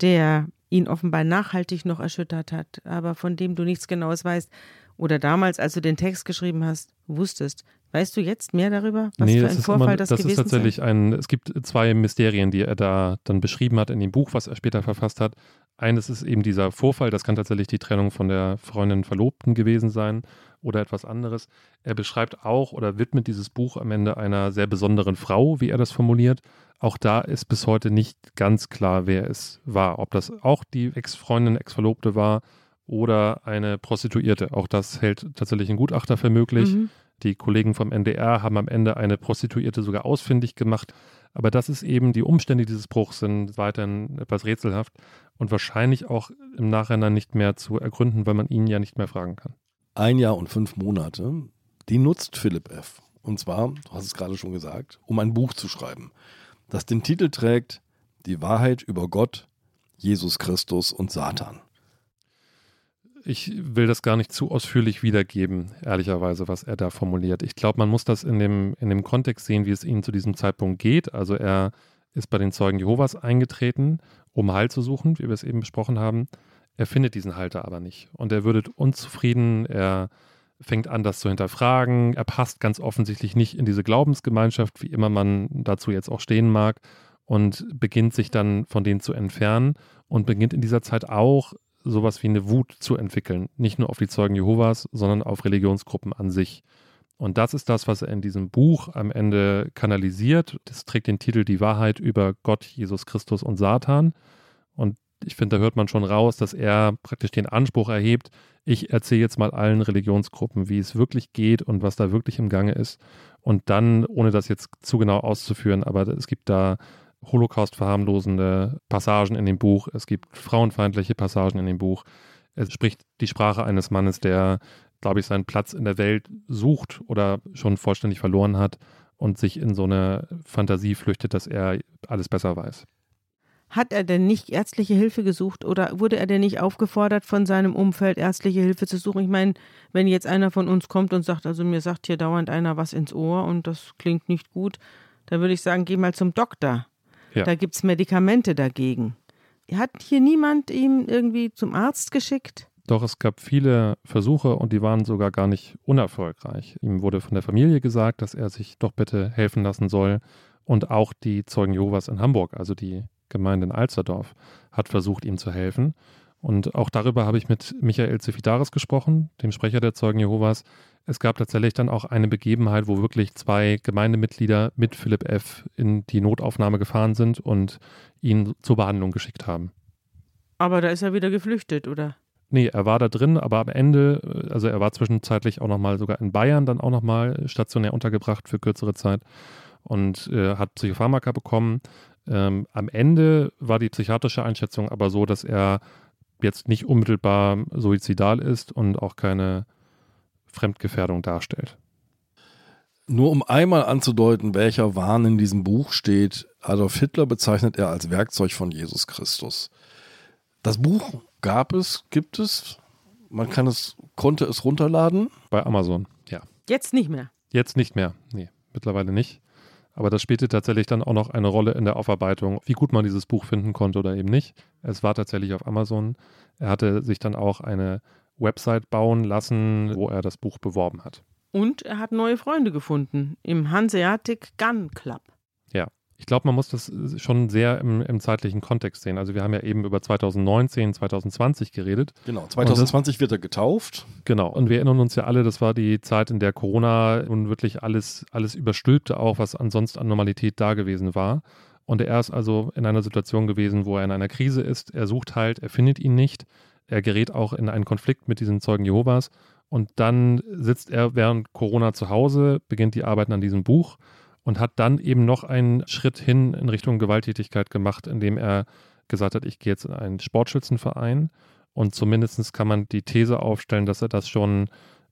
der ihn offenbar nachhaltig noch erschüttert hat, aber von dem du nichts Genaues weißt oder damals, als du den Text geschrieben hast, wusstest. Weißt du jetzt mehr darüber, was nee, für ein Vorfall immer, das, das gewesen ist tatsächlich ein, es gibt zwei Mysterien, die er da dann beschrieben hat in dem Buch, was er später verfasst hat. Eines ist eben dieser Vorfall, das kann tatsächlich die Trennung von der Freundin Verlobten gewesen sein oder etwas anderes. Er beschreibt auch oder widmet dieses Buch am Ende einer sehr besonderen Frau, wie er das formuliert. Auch da ist bis heute nicht ganz klar, wer es war. Ob das auch die Ex-Freundin, Ex-Verlobte war oder eine Prostituierte. Auch das hält tatsächlich ein Gutachter für möglich. Mhm. Die Kollegen vom NDR haben am Ende eine Prostituierte sogar ausfindig gemacht. Aber das ist eben, die Umstände dieses Bruchs sind weiterhin etwas rätselhaft und wahrscheinlich auch im Nachhinein nicht mehr zu ergründen, weil man ihn ja nicht mehr fragen kann. Ein Jahr und fünf Monate, die nutzt Philipp F. Und zwar, du hast es gerade schon gesagt, um ein Buch zu schreiben, das den Titel trägt Die Wahrheit über Gott, Jesus Christus und Satan. Ich will das gar nicht zu ausführlich wiedergeben, ehrlicherweise, was er da formuliert. Ich glaube, man muss das in dem, in dem Kontext sehen, wie es ihm zu diesem Zeitpunkt geht. Also er ist bei den Zeugen Jehovas eingetreten, um Heil zu suchen, wie wir es eben besprochen haben. Er findet diesen Halter aber nicht. Und er wird unzufrieden, er fängt an, das zu hinterfragen. Er passt ganz offensichtlich nicht in diese Glaubensgemeinschaft, wie immer man dazu jetzt auch stehen mag, und beginnt sich dann von denen zu entfernen und beginnt in dieser Zeit auch sowas wie eine Wut zu entwickeln. Nicht nur auf die Zeugen Jehovas, sondern auf Religionsgruppen an sich. Und das ist das, was er in diesem Buch am Ende kanalisiert. Das trägt den Titel Die Wahrheit über Gott, Jesus Christus und Satan. Und ich finde, da hört man schon raus, dass er praktisch den Anspruch erhebt, ich erzähle jetzt mal allen Religionsgruppen, wie es wirklich geht und was da wirklich im Gange ist. Und dann, ohne das jetzt zu genau auszuführen, aber es gibt da Holocaust-verharmlosende Passagen in dem Buch, es gibt frauenfeindliche Passagen in dem Buch. Es spricht die Sprache eines Mannes, der, glaube ich, seinen Platz in der Welt sucht oder schon vollständig verloren hat und sich in so eine Fantasie flüchtet, dass er alles besser weiß. Hat er denn nicht ärztliche Hilfe gesucht oder wurde er denn nicht aufgefordert, von seinem Umfeld ärztliche Hilfe zu suchen? Ich meine, wenn jetzt einer von uns kommt und sagt, also mir sagt hier dauernd einer was ins Ohr und das klingt nicht gut, dann würde ich sagen, geh mal zum Doktor. Ja. Da gibt es Medikamente dagegen. Hat hier niemand ihn irgendwie zum Arzt geschickt? Doch es gab viele Versuche und die waren sogar gar nicht unerfolgreich. Ihm wurde von der Familie gesagt, dass er sich doch bitte helfen lassen soll. Und auch die Zeugen Jehovas in Hamburg, also die Gemeinde in Alsterdorf, hat versucht, ihm zu helfen. Und auch darüber habe ich mit Michael Zefidaris gesprochen, dem Sprecher der Zeugen Jehovas. Es gab tatsächlich dann auch eine Begebenheit, wo wirklich zwei Gemeindemitglieder mit Philipp F. in die Notaufnahme gefahren sind und ihn zur Behandlung geschickt haben. Aber da ist er wieder geflüchtet, oder? Nee, er war da drin, aber am Ende, also er war zwischenzeitlich auch nochmal sogar in Bayern dann auch nochmal stationär untergebracht für kürzere Zeit und äh, hat Psychopharmaka bekommen. Ähm, am Ende war die psychiatrische Einschätzung aber so, dass er jetzt nicht unmittelbar suizidal ist und auch keine Fremdgefährdung darstellt. Nur um einmal anzudeuten, welcher Wahn in diesem Buch steht, Adolf Hitler bezeichnet er als Werkzeug von Jesus Christus. Das Buch gab es, gibt es, man kann es, konnte es runterladen. Bei Amazon, ja. Jetzt nicht mehr. Jetzt nicht mehr, nee, mittlerweile nicht. Aber das spielte tatsächlich dann auch noch eine Rolle in der Aufarbeitung, wie gut man dieses Buch finden konnte oder eben nicht. Es war tatsächlich auf Amazon. Er hatte sich dann auch eine Website bauen lassen, wo er das Buch beworben hat. Und er hat neue Freunde gefunden im Hanseatic Gun Club. Ja, ich glaube, man muss das schon sehr im, im, zeitlichen Kontext sehen. Also wir haben ja eben über 2019, 2020 geredet. Genau, 2020 das, wird er getauft. Genau, und wir erinnern uns ja alle, das war die Zeit, in der Corona nun wirklich alles, alles überstülpte, auch was ansonsten an Normalität da gewesen war. Und er ist also in einer Situation gewesen, wo er in einer Krise ist. Er sucht halt, er findet ihn nicht. Er gerät auch in einen Konflikt mit diesen Zeugen Jehovas. Und dann sitzt er während Corona zu Hause, beginnt die Arbeit an diesem Buch und hat dann eben noch einen Schritt hin in Richtung Gewalttätigkeit gemacht, indem er gesagt hat, ich gehe jetzt in einen Sportschützenverein und zumindest kann man die These aufstellen, dass er das schon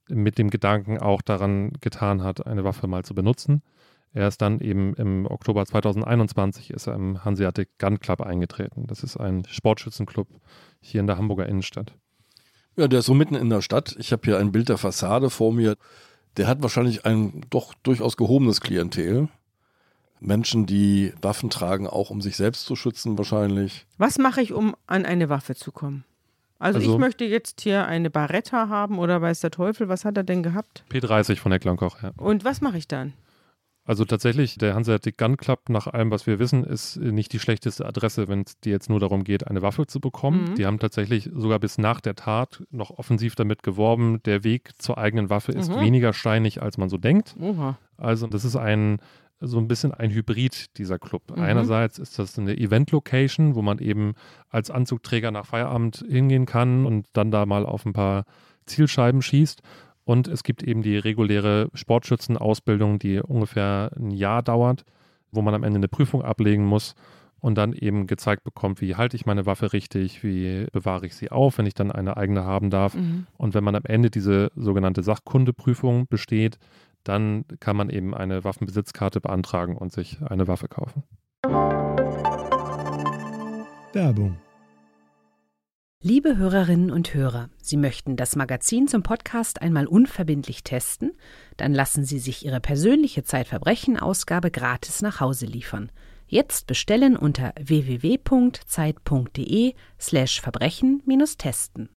mit dem Gedanken auch daran getan hat, eine Waffe mal zu benutzen. Er ist dann eben im Oktober 2021 ist er im Hanseatic Gun Club eingetreten. Das ist ein Sportschützenclub hier in der Hamburger Innenstadt. Ja, der ist so mitten in der Stadt. Ich habe hier ein Bild der Fassade vor mir der hat wahrscheinlich ein doch durchaus gehobenes Klientel. Menschen, die Waffen tragen, auch um sich selbst zu schützen, wahrscheinlich. Was mache ich, um an eine Waffe zu kommen? Also, also, ich möchte jetzt hier eine Barretta haben oder weiß der Teufel, was hat er denn gehabt? P30 von Heckler Koch, ja. Und was mache ich dann? Also tatsächlich, der Hanseatic Gun Club, nach allem, was wir wissen, ist nicht die schlechteste Adresse, wenn es dir jetzt nur darum geht, eine Waffe zu bekommen. Mhm. Die haben tatsächlich sogar bis nach der Tat noch offensiv damit geworben, der Weg zur eigenen Waffe ist mhm. weniger steinig, als man so denkt. Oha. Also das ist ein so ein bisschen ein Hybrid dieser Club. Mhm. Einerseits ist das eine Event-Location, wo man eben als Anzugträger nach Feierabend hingehen kann und dann da mal auf ein paar Zielscheiben schießt. Und es gibt eben die reguläre Sportschützenausbildung, die ungefähr ein Jahr dauert, wo man am Ende eine Prüfung ablegen muss und dann eben gezeigt bekommt, wie halte ich meine Waffe richtig, wie bewahre ich sie auf, wenn ich dann eine eigene haben darf. Mhm. Und wenn man am Ende diese sogenannte Sachkundeprüfung besteht, dann kann man eben eine Waffenbesitzkarte beantragen und sich eine Waffe kaufen. Werbung. Liebe Hörerinnen und Hörer, Sie möchten das Magazin zum Podcast einmal unverbindlich testen? Dann lassen Sie sich Ihre persönliche Zeitverbrechen-Ausgabe gratis nach Hause liefern. Jetzt bestellen unter www.zeit.de slash Verbrechen-testen.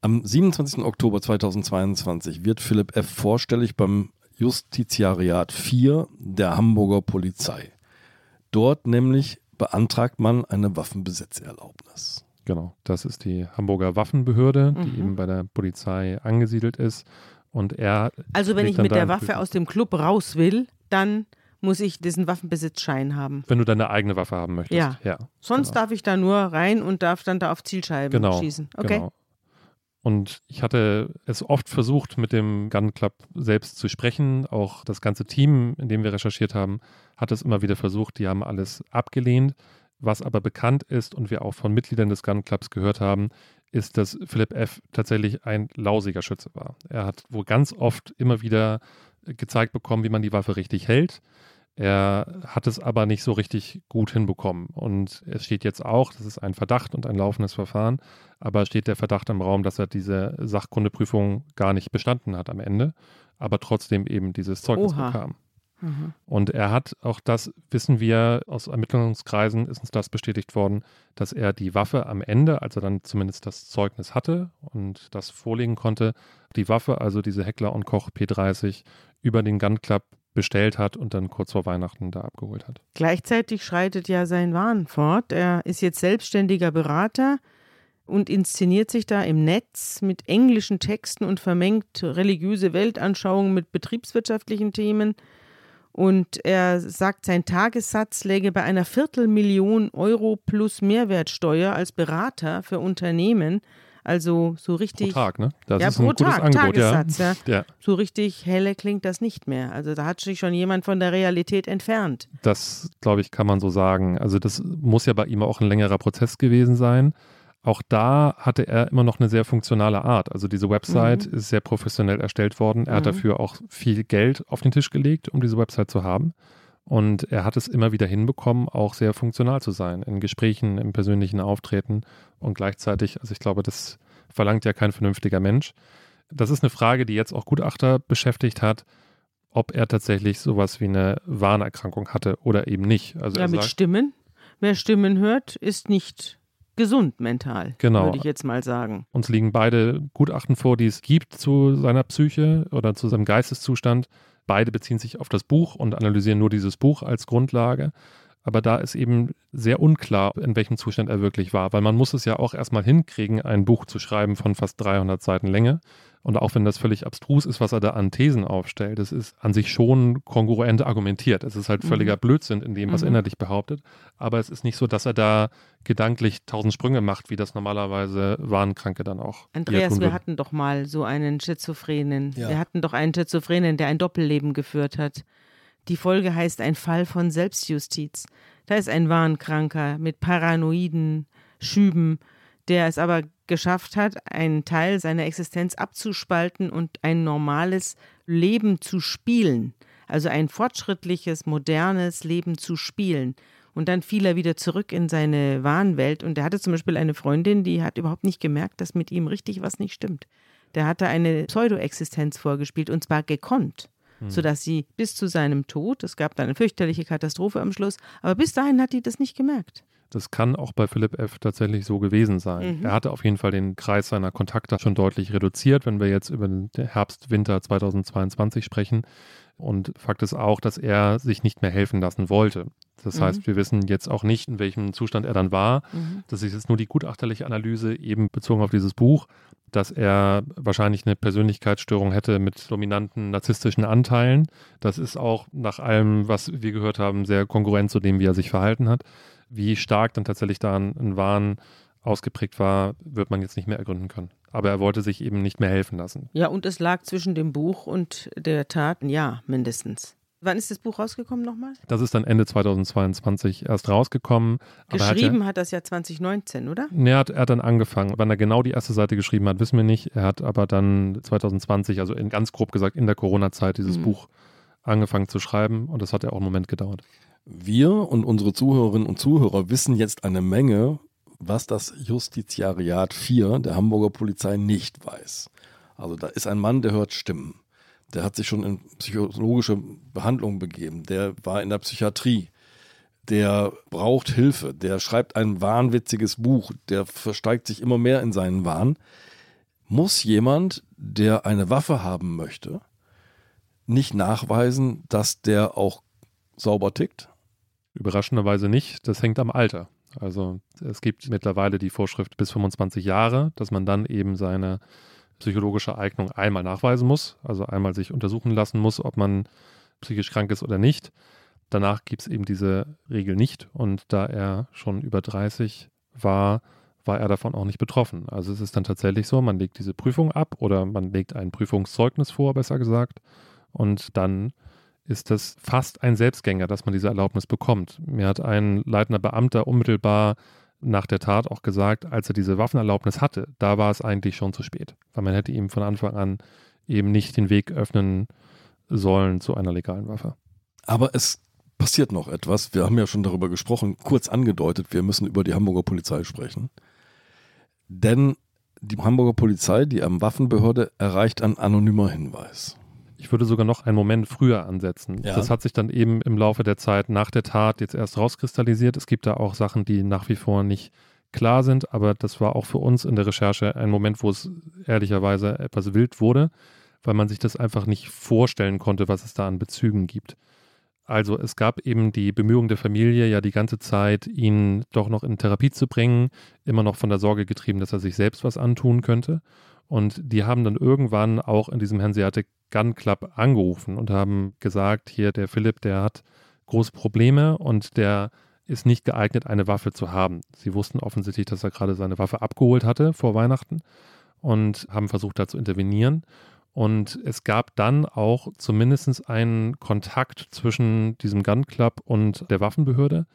Am 27. Oktober 2022 wird Philipp F. vorstellig beim Justiziariat 4 der Hamburger Polizei. Dort nämlich beantragt man eine Waffenbesitzerlaubnis. Genau, das ist die Hamburger Waffenbehörde, die Mhm. eben bei der Polizei angesiedelt ist. Und er. Also wenn ich mit der Waffe aus dem Club raus will, dann muss ich diesen Waffenbesitzschein haben. Wenn du deine eigene Waffe haben möchtest. Ja. ja Sonst genau. darf ich da nur rein und darf dann da auf Zielscheiben genau, schießen. Okay. Genau. Und ich hatte es oft versucht, mit dem Gun Club selbst zu sprechen. Auch das ganze Team, in dem wir recherchiert haben, hat es immer wieder versucht. Die haben alles abgelehnt. Was aber bekannt ist und wir auch von Mitgliedern des Gun Clubs gehört haben, ist, dass Philipp F. tatsächlich ein lausiger Schütze war. Er hat wohl ganz oft immer wieder gezeigt bekommen, wie man die Waffe richtig hält. Er hat es aber nicht so richtig gut hinbekommen. Und es steht jetzt auch, das ist ein Verdacht und ein laufendes Verfahren, aber steht der Verdacht im Raum, dass er diese Sachkundeprüfung gar nicht bestanden hat am Ende, aber trotzdem eben dieses Zeugnis Oha. bekam. Mhm. Und er hat, auch das wissen wir aus Ermittlungskreisen, ist uns das bestätigt worden, dass er die Waffe am Ende, als er dann zumindest das Zeugnis hatte und das vorlegen konnte, die Waffe, also diese Heckler und Koch P30, über den Gun Club bestellt hat und dann kurz vor Weihnachten da abgeholt hat. Gleichzeitig schreitet ja sein Wahn fort. Er ist jetzt selbstständiger Berater und inszeniert sich da im Netz mit englischen Texten und vermengt religiöse Weltanschauungen mit betriebswirtschaftlichen Themen. Und er sagt, sein Tagessatz läge bei einer Viertelmillion Euro plus Mehrwertsteuer als Berater für Unternehmen. Also so Pro richtig. Tag, ne? Das ja, ist pro ein gutes Tag, Angebot, Tagessatz, ja. ja. ja. So richtig helle klingt das nicht mehr. Also da hat sich schon jemand von der Realität entfernt. Das, glaube ich, kann man so sagen. Also das muss ja bei ihm auch ein längerer Prozess gewesen sein. Auch da hatte er immer noch eine sehr funktionale Art. Also diese Website Mhm. ist sehr professionell erstellt worden. Er hat Mhm. dafür auch viel Geld auf den Tisch gelegt, um diese Website zu haben. Und er hat es immer wieder hinbekommen, auch sehr funktional zu sein in Gesprächen, im persönlichen Auftreten und gleichzeitig, also ich glaube, das verlangt ja kein vernünftiger Mensch. Das ist eine Frage, die jetzt auch Gutachter beschäftigt hat, ob er tatsächlich sowas wie eine Warnerkrankung hatte oder eben nicht. Also Ja, mit sagt, Stimmen. Wer Stimmen hört, ist nicht gesund mental, Genau. würde ich jetzt mal sagen. Uns liegen beide Gutachten vor, die es gibt zu seiner Psyche oder zu seinem Geisteszustand. Beide beziehen sich auf das Buch und analysieren nur dieses Buch als Grundlage. Aber da ist eben sehr unklar, in welchem Zustand er wirklich war, weil man muss es ja auch erstmal hinkriegen, ein Buch zu schreiben von fast 300 Seiten Länge. Und auch wenn das völlig abstrus ist, was er da an Thesen aufstellt, das ist an sich schon kongruent argumentiert. Es ist halt Mhm. völliger Blödsinn in dem, was er Mhm. innerlich behauptet. Aber es ist nicht so, dass er da gedanklich tausend Sprünge macht, wie das normalerweise Warnkranke dann auch. Andreas, wir hatten doch mal so einen Schizophrenen. Ja. Wir hatten doch einen Schizophrenen, der ein Doppelleben geführt hat. Die Folge heißt ein Fall von Selbstjustiz. Da ist ein Wahnkranker mit paranoiden Schüben, der es aber geschafft hat, einen Teil seiner Existenz abzuspalten und ein normales Leben zu spielen. Also ein fortschrittliches, modernes Leben zu spielen. Und dann fiel er wieder zurück in seine Wahnwelt. Und er hatte zum Beispiel eine Freundin, die hat überhaupt nicht gemerkt, dass mit ihm richtig was nicht stimmt. Der hatte eine Pseudo-Existenz vorgespielt und zwar gekonnt, sodass sie bis zu seinem Tod, es gab da eine fürchterliche Katastrophe am Schluss, aber bis dahin hat die das nicht gemerkt. Das kann auch bei Philipp F. tatsächlich so gewesen sein. Mhm. Er hatte auf jeden Fall den Kreis seiner Kontakte schon deutlich reduziert, wenn wir jetzt über den Herbst, Winter 2022 sprechen. Und Fakt ist auch, dass er sich nicht mehr helfen lassen wollte. Das Mhm. heißt, wir wissen jetzt auch nicht, in welchem Zustand er dann war. Das ist jetzt nur die gutachterliche Analyse, eben bezogen auf dieses Buch, dass er wahrscheinlich eine Persönlichkeitsstörung hätte mit dominanten narzisstischen Anteilen. Das ist auch nach allem, was wir gehört haben, sehr kongruent zu dem, wie er sich verhalten hat. Wie stark dann tatsächlich da ein, ein Wahn ausgeprägt war, wird man jetzt nicht mehr ergründen können. Aber er wollte sich eben nicht mehr helfen lassen. Ja, und es lag zwischen dem Buch und der Tat ein Jahr mindestens. Wann ist das Buch rausgekommen nochmal? Das ist dann Ende 2022 erst rausgekommen. Aber er hat ja- Geschrieben hat das ja 2019, oder? Nee, er hat, er hat dann angefangen. Wann er genau die erste Seite geschrieben hat, wissen wir nicht. Er hat aber dann 2020, also in, ganz grob gesagt in der Corona-Zeit, dieses Mhm. Buch angefangen zu schreiben und das hat ja auch einen Moment gedauert. Wir und unsere Zuhörerinnen und Zuhörer wissen jetzt eine Menge, was das Justiziariat 4 der Hamburger Polizei nicht weiß. Also da ist ein Mann, der hört Stimmen. Der hat sich schon in psychologische Behandlung begeben. Der war in der Psychiatrie. Der braucht Hilfe. Der schreibt ein wahnwitziges Buch. Der versteigt sich immer mehr in seinen Wahn. Muss jemand, der eine Waffe haben möchte, nicht nachweisen, dass der auch sauber tickt? Überraschenderweise nicht. Das hängt am Alter. Also es gibt mittlerweile die Vorschrift bis 25 Jahre, dass man dann eben seine psychologische Eignung einmal nachweisen muss, also einmal sich untersuchen lassen muss, ob man psychisch krank ist oder nicht. Danach gibt es eben diese Regel nicht und da er schon über 30 war, war er davon auch nicht betroffen. Also es ist dann tatsächlich so, man legt diese Prüfung ab oder man legt ein Prüfungszeugnis vor, besser gesagt, und dann ist das fast ein Selbstgänger, dass man diese Erlaubnis bekommt. Mir hat ein leitender Beamter unmittelbar nach der Tat auch gesagt, als er diese Waffenerlaubnis hatte, da war es eigentlich schon zu spät, weil man hätte ihm von Anfang an eben nicht den Weg öffnen sollen zu einer legalen Waffe. Aber es passiert noch etwas. Wir haben ja schon darüber gesprochen, kurz angedeutet, wir müssen über die Hamburger Polizei sprechen. Denn die Hamburger Polizei, die am Waffenbehörde, erreicht ein anonymer Hinweis. Ich würde sogar noch einen Moment früher ansetzen. Ja. Das hat sich dann eben im Laufe der Zeit nach der Tat jetzt erst rauskristallisiert. Es gibt da auch Sachen, die nach wie vor nicht klar sind, aber das war auch für uns in der Recherche ein Moment, wo es ehrlicherweise etwas wild wurde, weil man sich das einfach nicht vorstellen konnte, was es da an Bezügen gibt. Also es gab eben die Bemühungen der Familie ja die ganze Zeit, ihn doch noch in Therapie zu bringen, immer noch von der Sorge getrieben, dass er sich selbst was antun könnte. Und die haben dann irgendwann auch in diesem Hanseatic Gun Club angerufen und haben gesagt, hier der Philipp, der hat große Probleme und der ist nicht geeignet, eine Waffe zu haben. Sie wussten offensichtlich, dass er gerade seine Waffe abgeholt hatte vor Weihnachten und haben versucht, da zu intervenieren. Und es gab dann auch zumindest einen Kontakt zwischen diesem Gun Club und der Waffenbehörde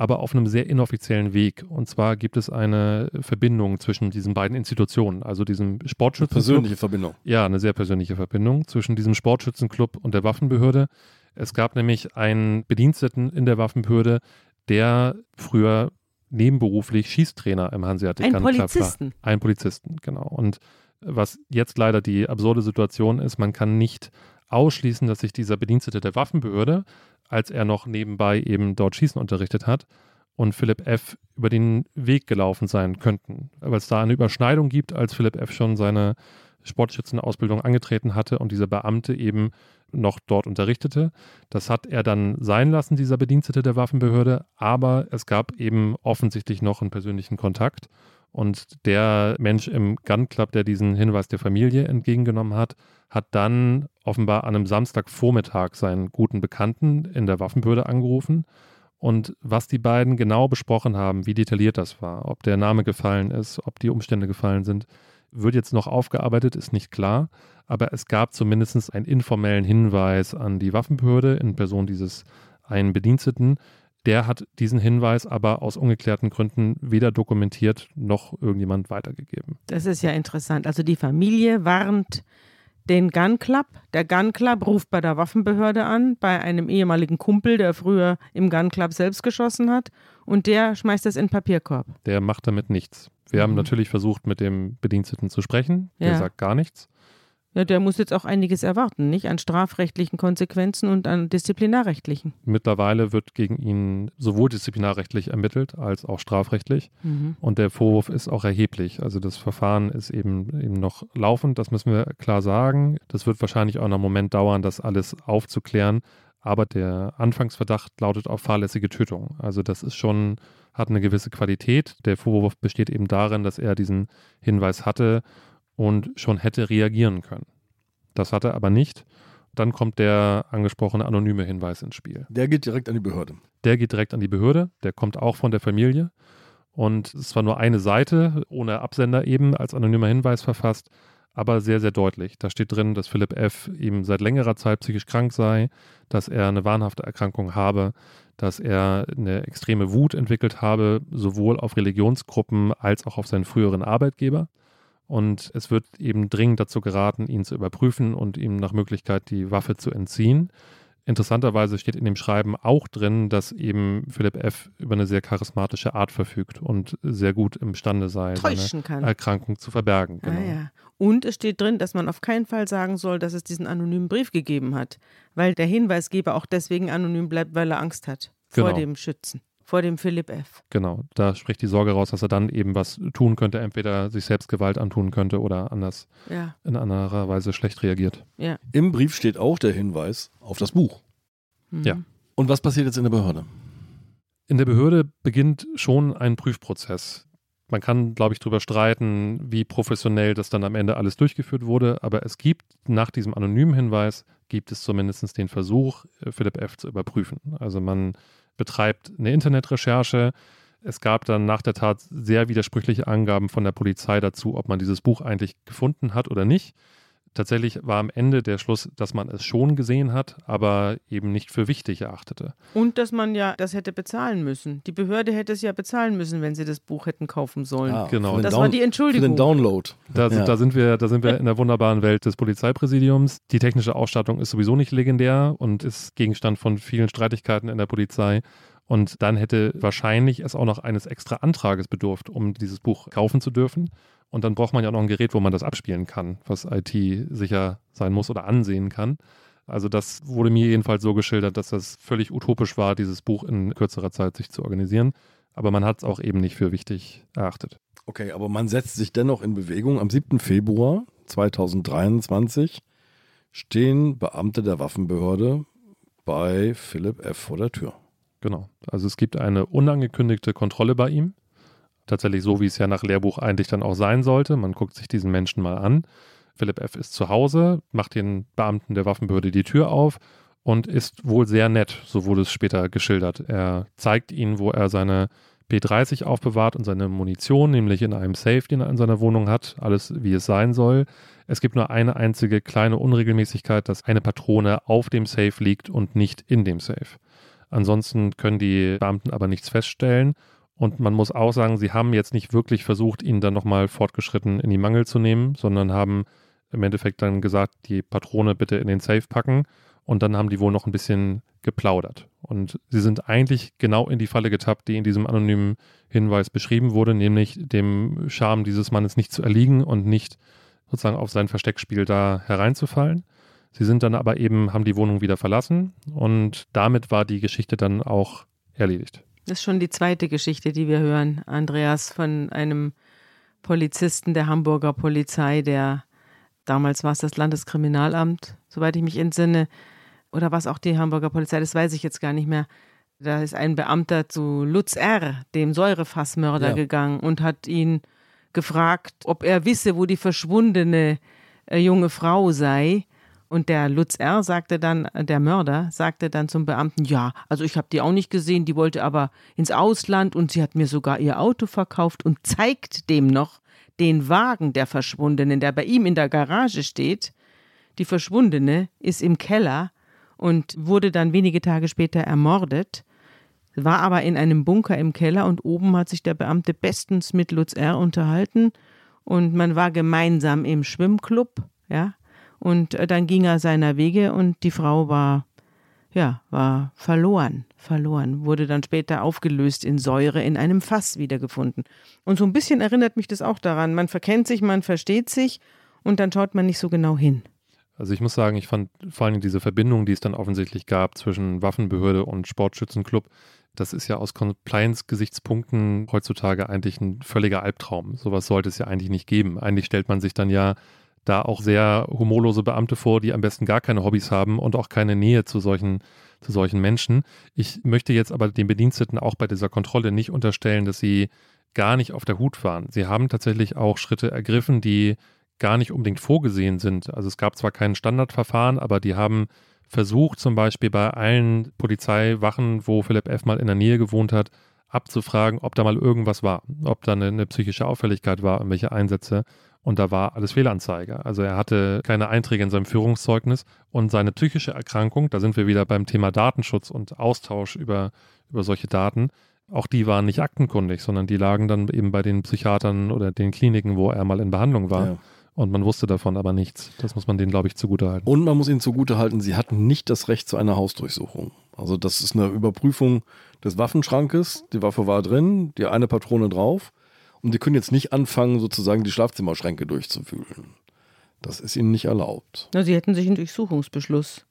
aber auf einem sehr inoffiziellen Weg. Und zwar gibt es eine Verbindung zwischen diesen beiden Institutionen, also diesem Sportschützenclub. Persönliche Verbindung. Ja, eine sehr persönliche Verbindung zwischen diesem Sportschützenclub und der Waffenbehörde. Es gab nämlich einen Bediensteten in der Waffenbehörde, der früher nebenberuflich Schießtrainer im Hanseatic Ein Polizisten. war. Ein Polizisten, genau. Und was jetzt leider die absurde Situation ist, man kann nicht ausschließen, dass sich dieser Bedienstete der Waffenbehörde als er noch nebenbei eben dort Schießen unterrichtet hat und Philipp F. über den Weg gelaufen sein könnten. Weil es da eine Überschneidung gibt, als Philipp F. schon seine Sportschützenausbildung angetreten hatte und dieser Beamte eben noch dort unterrichtete. Das hat er dann sein lassen, dieser Bedienstete der Waffenbehörde, aber es gab eben offensichtlich noch einen persönlichen Kontakt. Und der Mensch im Gun Club, der diesen Hinweis der Familie entgegengenommen hat, hat dann offenbar an einem Samstagvormittag seinen guten Bekannten in der Waffenbehörde angerufen. Und was die beiden genau besprochen haben, wie detailliert das war, ob der Name gefallen ist, ob die Umstände gefallen sind, wird jetzt noch aufgearbeitet, ist nicht klar. Aber es gab zumindest einen informellen Hinweis an die Waffenbehörde in Person dieses einen Bediensteten, der hat diesen Hinweis aber aus ungeklärten Gründen weder dokumentiert noch irgendjemand weitergegeben. Das ist ja interessant. Also die Familie warnt den Gun Club. Der Gun Club ruft bei der Waffenbehörde an, bei einem ehemaligen Kumpel, der früher im Gun Club selbst geschossen hat. Und der schmeißt das in den Papierkorb. Der macht damit nichts. Wir mhm. haben natürlich versucht, mit dem Bediensteten zu sprechen. Der ja. sagt gar nichts. Ja, der muss jetzt auch einiges erwarten, nicht? An strafrechtlichen Konsequenzen und an disziplinarrechtlichen. Mittlerweile wird gegen ihn sowohl disziplinarrechtlich ermittelt als auch strafrechtlich. Mhm. Und der Vorwurf ist auch erheblich. Also das Verfahren ist eben, eben noch laufend, das müssen wir klar sagen. Das wird wahrscheinlich auch noch einen Moment dauern, das alles aufzuklären. Aber der Anfangsverdacht lautet auf fahrlässige Tötung. Also das ist schon, hat eine gewisse Qualität. Der Vorwurf besteht eben darin, dass er diesen Hinweis hatte und schon hätte reagieren können. Das hat er aber nicht. Dann kommt der angesprochene anonyme Hinweis ins Spiel. Der geht direkt an die Behörde. Der geht direkt an die Behörde. Der kommt auch von der Familie. Und es war nur eine Seite, ohne Absender eben, als anonymer Hinweis verfasst, aber sehr, sehr deutlich. Da steht drin, dass Philipp F. eben seit längerer Zeit psychisch krank sei, dass er eine wahnhafte Erkrankung habe, dass er eine extreme Wut entwickelt habe, sowohl auf Religionsgruppen als auch auf seinen früheren Arbeitgeber. Und es wird eben dringend dazu geraten, ihn zu überprüfen und ihm nach Möglichkeit die Waffe zu entziehen. Interessanterweise steht in dem Schreiben auch drin, dass eben Philipp F. über eine sehr charismatische Art verfügt und sehr gut imstande sei, Täuschen seine kann. Erkrankung zu verbergen. Genau. Ah, ja. Und es steht drin, dass man auf keinen Fall sagen soll, dass es diesen anonymen Brief gegeben hat, weil der Hinweisgeber auch deswegen anonym bleibt, weil er Angst hat vor Genau. dem Schützen, vor dem Philipp F. Genau, da spricht die Sorge raus, dass er dann eben was tun könnte, entweder sich selbst Gewalt antun könnte oder anders Ja, in anderer Weise schlecht reagiert. ja. Im Brief steht auch der Hinweis auf das Buch. Mhm. Ja. Und was passiert jetzt in der Behörde? In der Behörde beginnt schon ein Prüfprozess. Man kann, glaube ich, darüber streiten, wie professionell das dann am Ende alles durchgeführt wurde, aber es gibt nach diesem anonymen Hinweis, gibt es zumindest den Versuch, äh, Philipp F. zu überprüfen. Also man betreibt eine Internetrecherche. Es gab dann nach der Tat sehr widersprüchliche Angaben von der Polizei dazu, ob man dieses Buch eigentlich gefunden hat oder nicht. Tatsächlich war am Ende der Schluss, dass man es schon gesehen hat, aber eben nicht für wichtig erachtete. Und dass man ja das hätte bezahlen müssen. Die Behörde hätte es ja bezahlen müssen, wenn sie das Buch hätten kaufen sollen. Ah, Genau. für Das Down- war die Für Entschuldigung. den Download. Da, sind- Ja. da sind wir, da sind wir in der wunderbaren Welt des Polizeipräsidiums. Die technische Ausstattung ist sowieso nicht legendär und ist Gegenstand von vielen Streitigkeiten in der Polizei. Und dann hätte wahrscheinlich es auch noch eines extra Antrages bedurft, um dieses Buch kaufen zu dürfen. Und dann braucht man ja auch noch ein Gerät, wo man das abspielen kann, was IT sicher sein muss oder ansehen kann. Also das wurde mir jedenfalls so geschildert, dass das völlig utopisch war, dieses Buch in kürzerer Zeit sich zu organisieren. Aber man hat es auch eben nicht für wichtig erachtet. Okay, aber man setzt sich dennoch in Bewegung. Am 7. Februar 2023 stehen Beamte der Waffenbehörde bei Philipp F. vor der Tür. Genau. Also es gibt eine unangekündigte Kontrolle bei ihm. Tatsächlich so, wie es ja nach Lehrbuch eigentlich dann auch sein sollte. Man guckt sich diesen Menschen mal an. Philipp F. ist zu Hause, macht den Beamten der Waffenbehörde die Tür auf und ist wohl sehr nett, so wurde es später geschildert. Er zeigt ihnen, wo er seine P30 aufbewahrt und seine Munition, nämlich in einem Safe, den er in seiner Wohnung hat. Alles, wie es sein soll. Es gibt nur eine einzige kleine Unregelmäßigkeit, dass eine Patrone auf dem Safe liegt und nicht in dem Safe. Ansonsten können die Beamten aber nichts feststellen. Und man muss auch sagen, sie haben jetzt nicht wirklich versucht, ihn dann nochmal fortgeschritten in die Mangel zu nehmen, sondern haben im Endeffekt dann gesagt, die Patrone bitte in den Safe packen. Und dann haben die wohl noch ein bisschen geplaudert. Und sie sind eigentlich genau in die Falle getappt, die in diesem anonymen Hinweis beschrieben wurde, nämlich dem Charme dieses Mannes nicht zu erliegen und nicht sozusagen auf sein Versteckspiel da hereinzufallen. Sie sind dann aber eben, haben die Wohnung wieder verlassen und damit war die Geschichte dann auch erledigt. Das ist schon die zweite Geschichte, die wir hören, Andreas, von einem Polizisten der Hamburger Polizei, der damals war es das Landeskriminalamt, soweit ich mich entsinne, oder was auch die Hamburger Polizei, das weiß ich jetzt gar nicht mehr. Da ist ein Beamter zu Lutz R., dem Säurefassmörder, Ja. gegangen und hat ihn gefragt, ob er wisse, wo die verschwundene äh, junge Frau sei. Und der Lutz R. sagte dann, äh, der Mörder, sagte dann zum Beamten, ja, also ich habe die auch nicht gesehen, die wollte aber ins Ausland und sie hat mir sogar ihr Auto verkauft und zeigt dem noch den Wagen der Verschwundenen, der bei ihm in der Garage steht. Die Verschwundene ist im Keller und wurde dann wenige Tage später ermordet, war aber in einem Bunker im Keller und oben hat sich der Beamte bestens mit Lutz R. unterhalten und man war gemeinsam im Schwimmclub, ja, und äh, dann ging er seiner Wege und die Frau war, ja, war verloren, verloren, wurde dann später aufgelöst in Säure in einem Fass wiedergefunden. Und so ein bisschen erinnert mich das auch daran, man verkennt sich, man versteht sich und dann schaut man nicht so genau hin. Also ich muss sagen, ich fand vor allem diese Verbindung, die es dann offensichtlich gab zwischen Waffenbehörde und Sportschützenclub, das ist ja aus Compliance-Gesichtspunkten heutzutage eigentlich ein völliger Albtraum. Sowas sollte es ja eigentlich nicht geben. Eigentlich stellt man sich dann ja da auch sehr humorlose Beamte vor, die am besten gar keine Hobbys haben und auch keine Nähe zu solchen, zu solchen Menschen. Ich möchte jetzt aber den Bediensteten auch bei dieser Kontrolle nicht unterstellen, dass sie gar nicht auf der Hut waren. Sie haben tatsächlich auch Schritte ergriffen, die gar nicht unbedingt vorgesehen sind. Also es gab zwar kein Standardverfahren, aber die haben versucht, zum Beispiel bei allen Polizeiwachen, wo Philipp F. mal in der Nähe gewohnt hat, abzufragen, ob da mal irgendwas war, ob da eine, eine psychische Auffälligkeit war, irgendwelche Einsätze. Und da war alles Fehlanzeige. Also er hatte keine Einträge in seinem Führungszeugnis und seine psychische Erkrankung, da sind wir wieder beim Thema Datenschutz und Austausch über, über solche Daten, auch die waren nicht aktenkundig, sondern die lagen dann eben bei den Psychiatern oder den Kliniken, wo er mal in Behandlung war. Ja. Und man wusste davon aber nichts. Das muss man denen, glaube ich, zugutehalten. Und man muss ihnen zugutehalten, sie hatten nicht das Recht zu einer Hausdurchsuchung. Also das ist eine Überprüfung des Waffenschrankes. Die Waffe war drin, die eine Patrone drauf. Und die können jetzt nicht anfangen, sozusagen die Schlafzimmerschränke durchzuwühlen. Das ist ihnen nicht erlaubt. Na, sie hätten sich einen Durchsuchungsbeschluss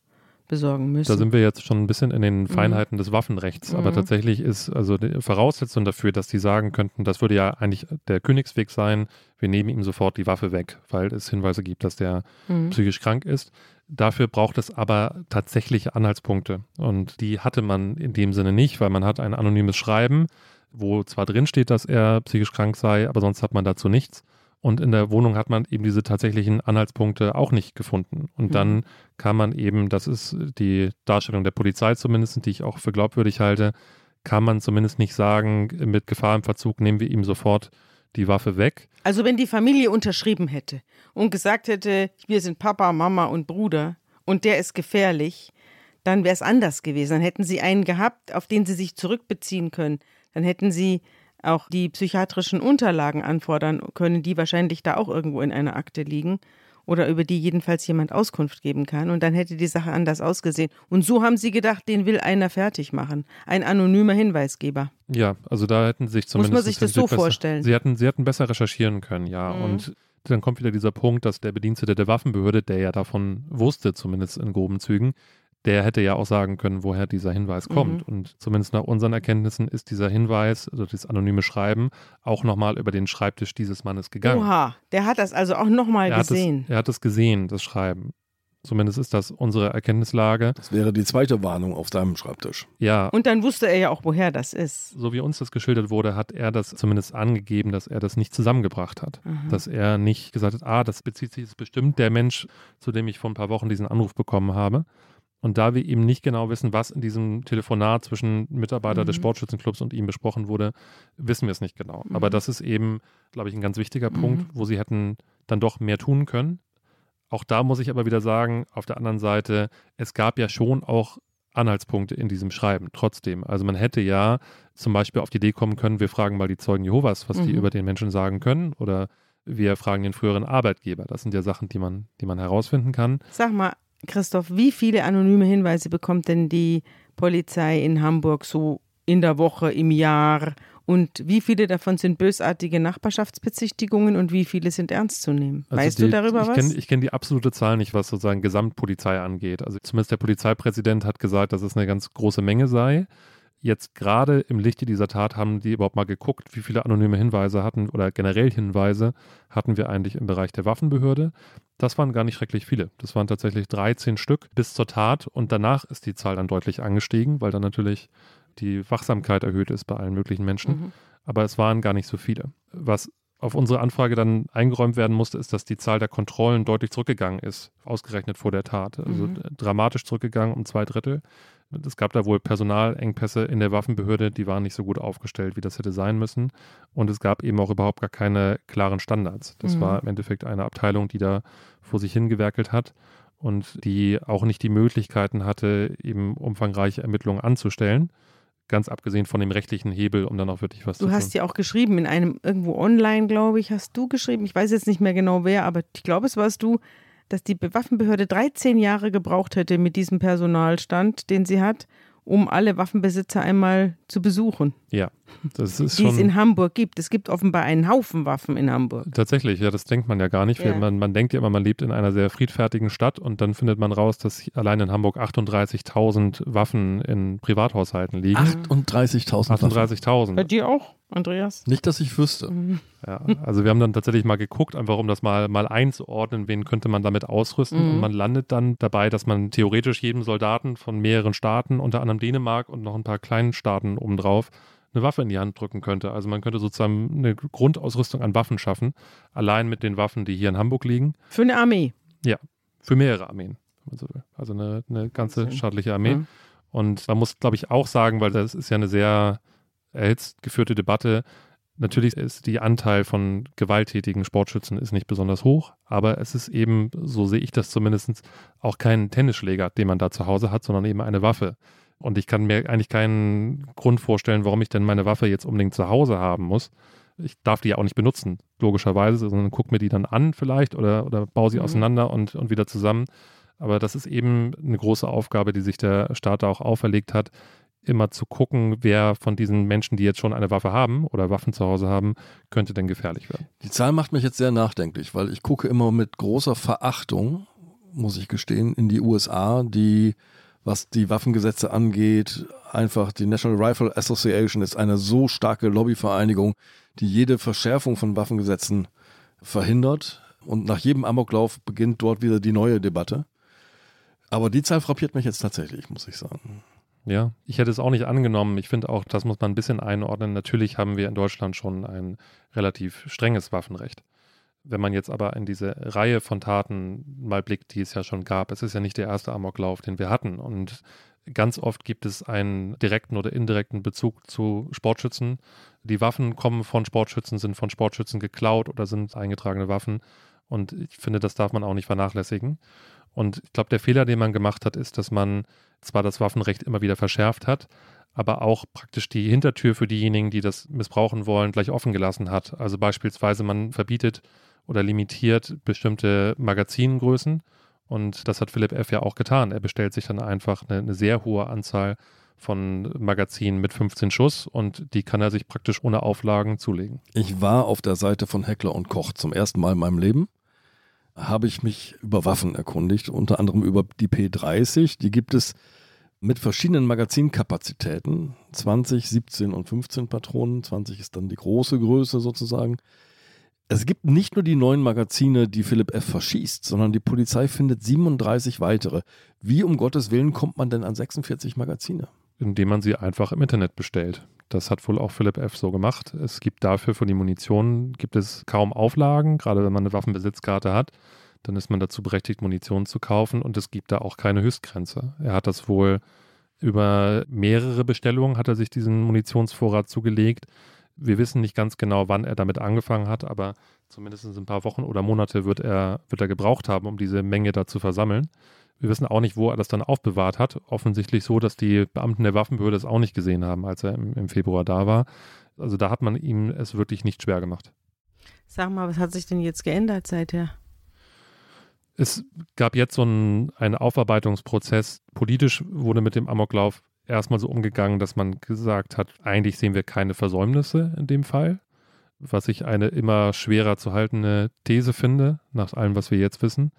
besorgen müssen. Da sind wir jetzt schon ein bisschen in den Feinheiten mhm. des Waffenrechts. Aber mhm. tatsächlich ist also die Voraussetzung dafür, dass die sagen könnten, das würde ja eigentlich der Königsweg sein, wir nehmen ihm sofort die Waffe weg, weil es Hinweise gibt, dass der mhm. psychisch krank ist. Dafür braucht es aber tatsächliche Anhaltspunkte. Und die hatte man in dem Sinne nicht, weil man hat ein anonymes Schreiben, wo zwar drin steht, dass er psychisch krank sei, aber sonst hat man dazu nichts. Und in der Wohnung hat man eben diese tatsächlichen Anhaltspunkte auch nicht gefunden. Und mhm. dann kann man eben, das ist die Darstellung der Polizei zumindest, die ich auch für glaubwürdig halte, kann man zumindest nicht sagen, mit Gefahr im Verzug nehmen wir ihm sofort die Waffe weg. Also wenn die Familie unterschrieben hätte und gesagt hätte, wir sind Papa, Mama und Bruder und der ist gefährlich, dann wäre es anders gewesen. Dann hätten sie einen gehabt, auf den sie sich zurückbeziehen können. Dann hätten sie auch die psychiatrischen Unterlagen anfordern können, die wahrscheinlich da auch irgendwo in einer Akte liegen oder über die jedenfalls jemand Auskunft geben kann. Und dann hätte die Sache anders ausgesehen. Und so haben sie gedacht, den will einer fertig machen. Ein anonymer Hinweisgeber. Ja, also da hätten sie sich zumindest. Muss man sich das so besser, vorstellen? Sie hätten, sie hätten besser recherchieren können, ja. Mhm. Und dann kommt wieder dieser Punkt, dass der Bedienstete der Waffenbehörde, der ja davon wusste, zumindest in groben Zügen, der hätte ja auch sagen können, woher dieser Hinweis kommt. Mhm. Und zumindest nach unseren Erkenntnissen ist dieser Hinweis, also das anonyme Schreiben, auch nochmal über den Schreibtisch dieses Mannes gegangen. Oha, der hat das also auch nochmal gesehen. es, er hat es gesehen, das Schreiben. Zumindest ist das unsere Erkenntnislage. Das wäre die zweite Warnung auf seinem Schreibtisch. Ja. Und dann wusste er ja auch, woher das ist. So wie uns das geschildert wurde, hat er das zumindest angegeben, dass er das nicht zusammengebracht hat. Mhm. Dass er nicht gesagt hat, ah, das bezieht sich jetzt bestimmt der Mensch, zu dem ich vor ein paar Wochen diesen Anruf bekommen habe. Und da wir eben nicht genau wissen, was in diesem Telefonat zwischen Mitarbeiter mhm. des Sportschützenclubs und ihm besprochen wurde, wissen wir es nicht genau. Mhm. Aber das ist eben, glaube ich, ein ganz wichtiger mhm. Punkt, wo sie hätten dann doch mehr tun können. Auch da muss ich aber wieder sagen, auf der anderen Seite, es gab ja schon auch Anhaltspunkte in diesem Schreiben, trotzdem. Also man hätte ja zum Beispiel auf die Idee kommen können, wir fragen mal die Zeugen Jehovas, was die mhm. über den Menschen sagen können oder wir fragen den früheren Arbeitgeber. Das sind ja Sachen, die man, die man herausfinden kann. Sag mal, Christoph, wie viele anonyme Hinweise bekommt denn die Polizei in Hamburg so in der Woche, im Jahr? Und wie viele davon sind bösartige Nachbarschaftsbezichtigungen und wie viele sind ernst zu nehmen? Also weißt die, du darüber ich was? Kenn, ich kenne die absolute Zahl nicht, was sozusagen Gesamtpolizei angeht. Also zumindest der Polizeipräsident hat gesagt, dass es eine ganz große Menge sei. Jetzt gerade im Lichte dieser Tat haben die überhaupt mal geguckt, wie viele anonyme Hinweise hatten oder generell Hinweise hatten wir eigentlich im Bereich der Waffenbehörde. Das waren gar nicht schrecklich viele. Das waren tatsächlich 13 Stück bis zur Tat und danach ist die Zahl dann deutlich angestiegen, weil dann natürlich die Wachsamkeit erhöht ist bei allen möglichen Menschen. Mhm. Aber es waren gar nicht so viele. Was auf unsere Anfrage dann eingeräumt werden musste, ist, dass die Zahl der Kontrollen deutlich zurückgegangen ist, ausgerechnet vor der Tat. Also mhm. dramatisch zurückgegangen um zwei Drittel. Es gab da wohl Personalengpässe in der Waffenbehörde, die waren nicht so gut aufgestellt, wie das hätte sein müssen. Und es gab eben auch überhaupt gar keine klaren Standards. Das mhm. war im Endeffekt eine Abteilung, die da vor sich hingewerkelt hat und die auch nicht die Möglichkeiten hatte, eben umfangreiche Ermittlungen anzustellen. Ganz abgesehen von dem rechtlichen Hebel, um dann auch wirklich was du zu tun. Du hast ja auch geschrieben, in einem irgendwo online, glaube ich, hast du geschrieben, ich weiß jetzt nicht mehr genau wer, aber ich glaube, es warst du, dass die Waffenbehörde 13 Jahre gebraucht hätte mit diesem Personalstand, den sie hat, um alle Waffenbesitzer einmal zu besuchen. Ja, das ist Die schon. es in Hamburg gibt. Es gibt offenbar einen Haufen Waffen in Hamburg. Tatsächlich, ja, das denkt man ja gar nicht. Ja. Man, man denkt ja immer, man lebt in einer sehr friedfertigen Stadt und dann findet man raus, dass allein in Hamburg 38.000 Waffen in Privathaushalten liegen. 38.000 38.000. Bei dir auch, Andreas? Nicht, dass ich wüsste. Mhm. Ja, also wir haben dann tatsächlich mal geguckt, einfach um das mal, mal einzuordnen, wen könnte man damit ausrüsten. Mhm. Und man landet dann dabei, dass man theoretisch jedem Soldaten von mehreren Staaten, unter anderem Dänemark und noch ein paar kleinen Staaten obendrauf, eine Waffe in die Hand drücken könnte. Also man könnte sozusagen eine Grundausrüstung an Waffen schaffen, allein mit den Waffen, die hier in Hamburg liegen. Für eine Armee? Ja, für mehrere Armeen. Also eine, eine ganze staatliche Armee. Mhm. Und man muss, glaube ich, auch sagen, weil das ist ja eine sehr erhitzt geführte Debatte, Natürlich ist die Anteil von gewalttätigen Sportschützen ist nicht besonders hoch, aber es ist eben, so sehe ich das zumindest, auch kein Tennisschläger, den man da zu Hause hat, sondern eben eine Waffe. Und ich kann mir eigentlich keinen Grund vorstellen, warum ich denn meine Waffe jetzt unbedingt zu Hause haben muss. Ich darf die ja auch nicht benutzen, logischerweise, sondern gucke mir die dann an vielleicht oder, oder baue sie mhm. auseinander und, und wieder zusammen. Aber das ist eben eine große Aufgabe, die sich der Staat auch auferlegt hat, immer zu gucken, wer von diesen Menschen, die jetzt schon eine Waffe haben oder Waffen zu Hause haben, könnte denn gefährlich werden. Die Zahl macht mich jetzt sehr nachdenklich, weil ich gucke immer mit großer Verachtung, muss ich gestehen, in die USA, die, was die Waffengesetze angeht, einfach die National Rifle Association ist eine so starke Lobbyvereinigung, die jede Verschärfung von Waffengesetzen verhindert. Und nach jedem Amoklauf beginnt dort wieder die neue Debatte. Aber die Zahl frappiert mich jetzt tatsächlich, muss ich sagen. Ja, ich hätte es auch nicht angenommen. Ich finde auch, das muss man ein bisschen einordnen. Natürlich haben wir in Deutschland schon ein relativ strenges Waffenrecht. Wenn man jetzt aber in diese Reihe von Taten mal blickt, die es ja schon gab, es ist ja nicht der erste Amoklauf, den wir hatten. Und ganz oft gibt es einen direkten oder indirekten Bezug zu Sportschützen. Die Waffen kommen von Sportschützen, sind von Sportschützen geklaut oder sind eingetragene Waffen. Und ich finde, das darf man auch nicht vernachlässigen. Und ich glaube, der Fehler, den man gemacht hat, ist, dass man zwar das Waffenrecht immer wieder verschärft hat, aber auch praktisch die Hintertür für diejenigen, die das missbrauchen wollen, gleich offen gelassen hat. Also beispielsweise man verbietet oder limitiert bestimmte Magazingrößen. Und das hat Philipp F. ja auch getan. Er bestellt sich dann einfach eine, eine sehr hohe Anzahl von Magazinen mit 15 Schuss und die kann er sich praktisch ohne Auflagen zulegen. Ich war auf der Seite von Heckler und Koch zum ersten Mal in meinem Leben habe ich mich über Waffen erkundigt, unter anderem über die P30. Die gibt es mit verschiedenen Magazinkapazitäten, 20, 17 und 15 Patronen. 20 ist dann die große Größe sozusagen. Es gibt nicht nur die neuen Magazine, die Philipp F. verschießt, sondern die Polizei findet 37 weitere. Wie um Gottes Willen kommt man denn an 46 Magazine? Indem man sie einfach im Internet bestellt. Das hat wohl auch Philipp F. so gemacht. Es gibt dafür von die Munition gibt es kaum Auflagen, gerade wenn man eine Waffenbesitzkarte hat. Dann ist man dazu berechtigt, Munition zu kaufen und es gibt da auch keine Höchstgrenze. Er hat das wohl über mehrere Bestellungen hat er sich diesen Munitionsvorrat zugelegt. Wir wissen nicht ganz genau, wann er damit angefangen hat, aber zumindest ein paar Wochen oder Monate wird er, wird er gebraucht haben, um diese Menge da zu versammeln. Wir wissen auch nicht, wo er das dann aufbewahrt hat. Offensichtlich so, dass die Beamten der Waffenbehörde es auch nicht gesehen haben, als er im, im Februar da war. Also da hat man ihm es wirklich nicht schwer gemacht. Sag mal, was hat sich denn jetzt geändert seither? Es gab jetzt so einen, einen Aufarbeitungsprozess. Politisch wurde mit dem Amoklauf erstmal so umgegangen, dass man gesagt hat, eigentlich sehen wir keine Versäumnisse in dem Fall, was ich eine immer schwerer zu haltende These finde, nach allem, was wir jetzt wissen.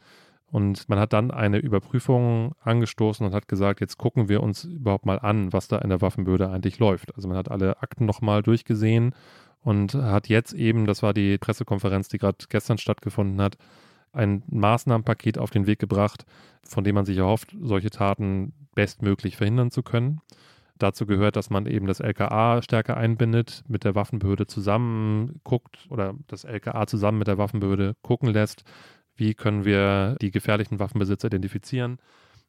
Und man hat dann eine Überprüfung angestoßen und hat gesagt, jetzt gucken wir uns überhaupt mal an, was da in der Waffenbehörde eigentlich läuft. Also man hat alle Akten nochmal durchgesehen und hat jetzt eben, das war die Pressekonferenz, die gerade gestern stattgefunden hat, ein Maßnahmenpaket auf den Weg gebracht, von dem man sich erhofft, solche Taten bestmöglich verhindern zu können. Dazu gehört, dass man eben das LKA stärker einbindet, mit der Waffenbehörde zusammen guckt oder das LKA zusammen mit der Waffenbehörde gucken lässt, wie können wir die gefährlichen Waffenbesitzer identifizieren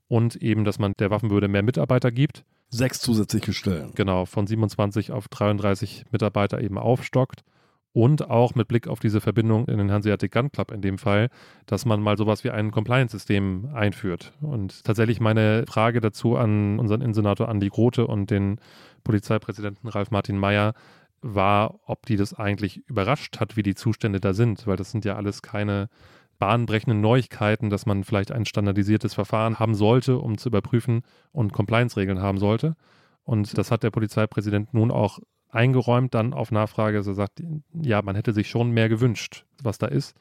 und eben, dass man der Waffenbehörde mehr Mitarbeiter gibt. Sechs zusätzliche Stellen. Genau, von 27 auf 33 Mitarbeiter eben aufstockt. Und auch mit Blick auf diese Verbindung in den Hanseatic Gun Club in dem Fall, dass man mal sowas wie ein Compliance-System einführt. Und tatsächlich meine Frage dazu an unseren Innensenator Andi Grote und den Polizeipräsidenten Ralf Martin Mayer war, ob die das eigentlich überrascht hat, wie die Zustände da sind, weil das sind ja alles keine bahnbrechenden Neuigkeiten, dass man vielleicht ein standardisiertes Verfahren haben sollte, um zu überprüfen und Compliance-Regeln haben sollte. Und das hat der Polizeipräsident nun auch eingeräumt, dann auf Nachfrage, dass er sagt, ja, man hätte sich schon mehr gewünscht, was da ist.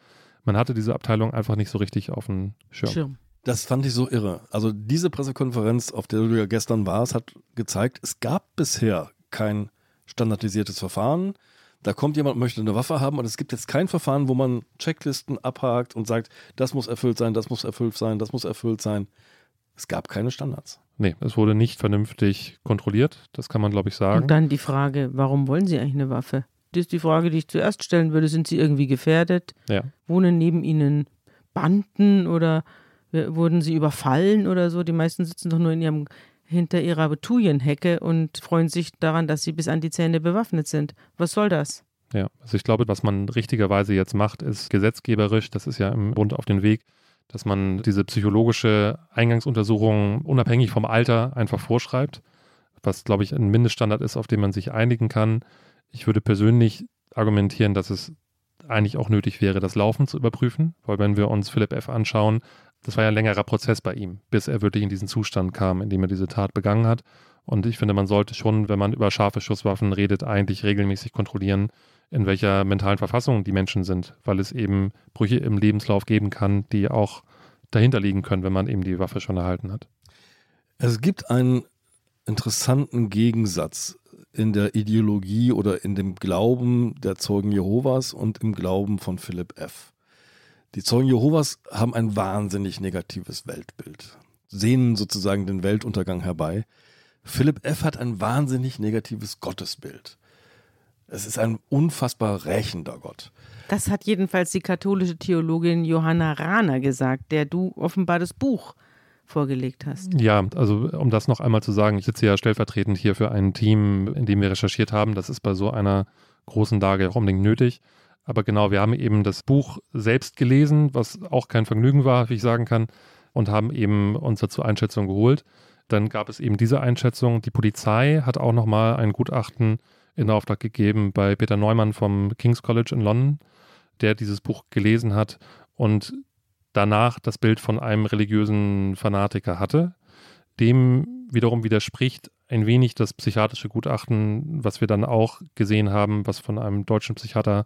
Man hatte diese Abteilung einfach nicht so richtig auf dem Schirm. Schirm. Das fand ich so irre. Also diese Pressekonferenz, auf der du ja gestern warst, hat gezeigt, es gab bisher kein standardisiertes Verfahren. Da kommt jemand und möchte eine Waffe haben und es gibt jetzt kein Verfahren, wo man Checklisten abhakt und sagt, das muss erfüllt sein, das muss erfüllt sein, das muss erfüllt sein. Es gab keine Standards. Nee, es wurde nicht vernünftig kontrolliert, das kann man, glaube ich, sagen. Und dann die Frage, warum wollen Sie eigentlich eine Waffe? Das ist die Frage, die ich zuerst stellen würde. Sind Sie irgendwie gefährdet? Ja. Wohnen neben Ihnen Banden oder wurden Sie überfallen oder so? Die meisten sitzen doch nur in ihrem hinter ihrer Betulienhecke und freuen sich daran, dass sie bis an die Zähne bewaffnet sind. Was soll das? Ja, also ich glaube, was man richtigerweise jetzt macht, ist gesetzgeberisch, das ist ja im Bund auf den Weg, dass man diese psychologische Eingangsuntersuchung unabhängig vom Alter einfach vorschreibt, was, glaube ich, ein Mindeststandard ist, auf den man sich einigen kann. Ich würde persönlich argumentieren, dass es eigentlich auch nötig wäre, das Laufen zu überprüfen, weil wenn wir uns Philipp F. anschauen, das war ja ein längerer Prozess bei ihm, bis er wirklich in diesen Zustand kam, in dem er diese Tat begangen hat. Und ich finde, man sollte schon, wenn man über scharfe Schusswaffen redet, eigentlich regelmäßig kontrollieren, in welcher mentalen Verfassung die Menschen sind, weil es eben Brüche im Lebenslauf geben kann, die auch dahinter liegen können, wenn man eben die Waffe schon erhalten hat. Es gibt einen interessanten Gegensatz in der Ideologie oder in dem Glauben der Zeugen Jehovas und im Glauben von Philipp F. Die Zeugen Jehovas haben ein wahnsinnig negatives Weltbild, sehnen sozusagen den Weltuntergang herbei. Philipp F. hat ein wahnsinnig negatives Gottesbild. Es ist ein unfassbar rächender Gott. Das hat jedenfalls die katholische Theologin Johanna Rahner gesagt, der du offenbar das Buch vorgelegt hast. Ja, also um das noch einmal zu sagen, ich sitze ja stellvertretend hier für ein Team, in dem wir recherchiert haben. Das ist bei so einer großen Lage auch unbedingt nötig. Aber genau, wir haben eben das Buch selbst gelesen, was auch kein Vergnügen war, wie ich sagen kann, und haben eben uns dazu Einschätzungen geholt. Dann gab es eben diese Einschätzung. Die Polizei hat auch nochmal ein Gutachten in Auftrag gegeben bei Peter Neumann vom King's College in London, der dieses Buch gelesen hat und danach das Bild von einem religiösen Fanatiker hatte. Dem wiederum widerspricht ein wenig das psychiatrische Gutachten, was wir dann auch gesehen haben, was von einem deutschen Psychiater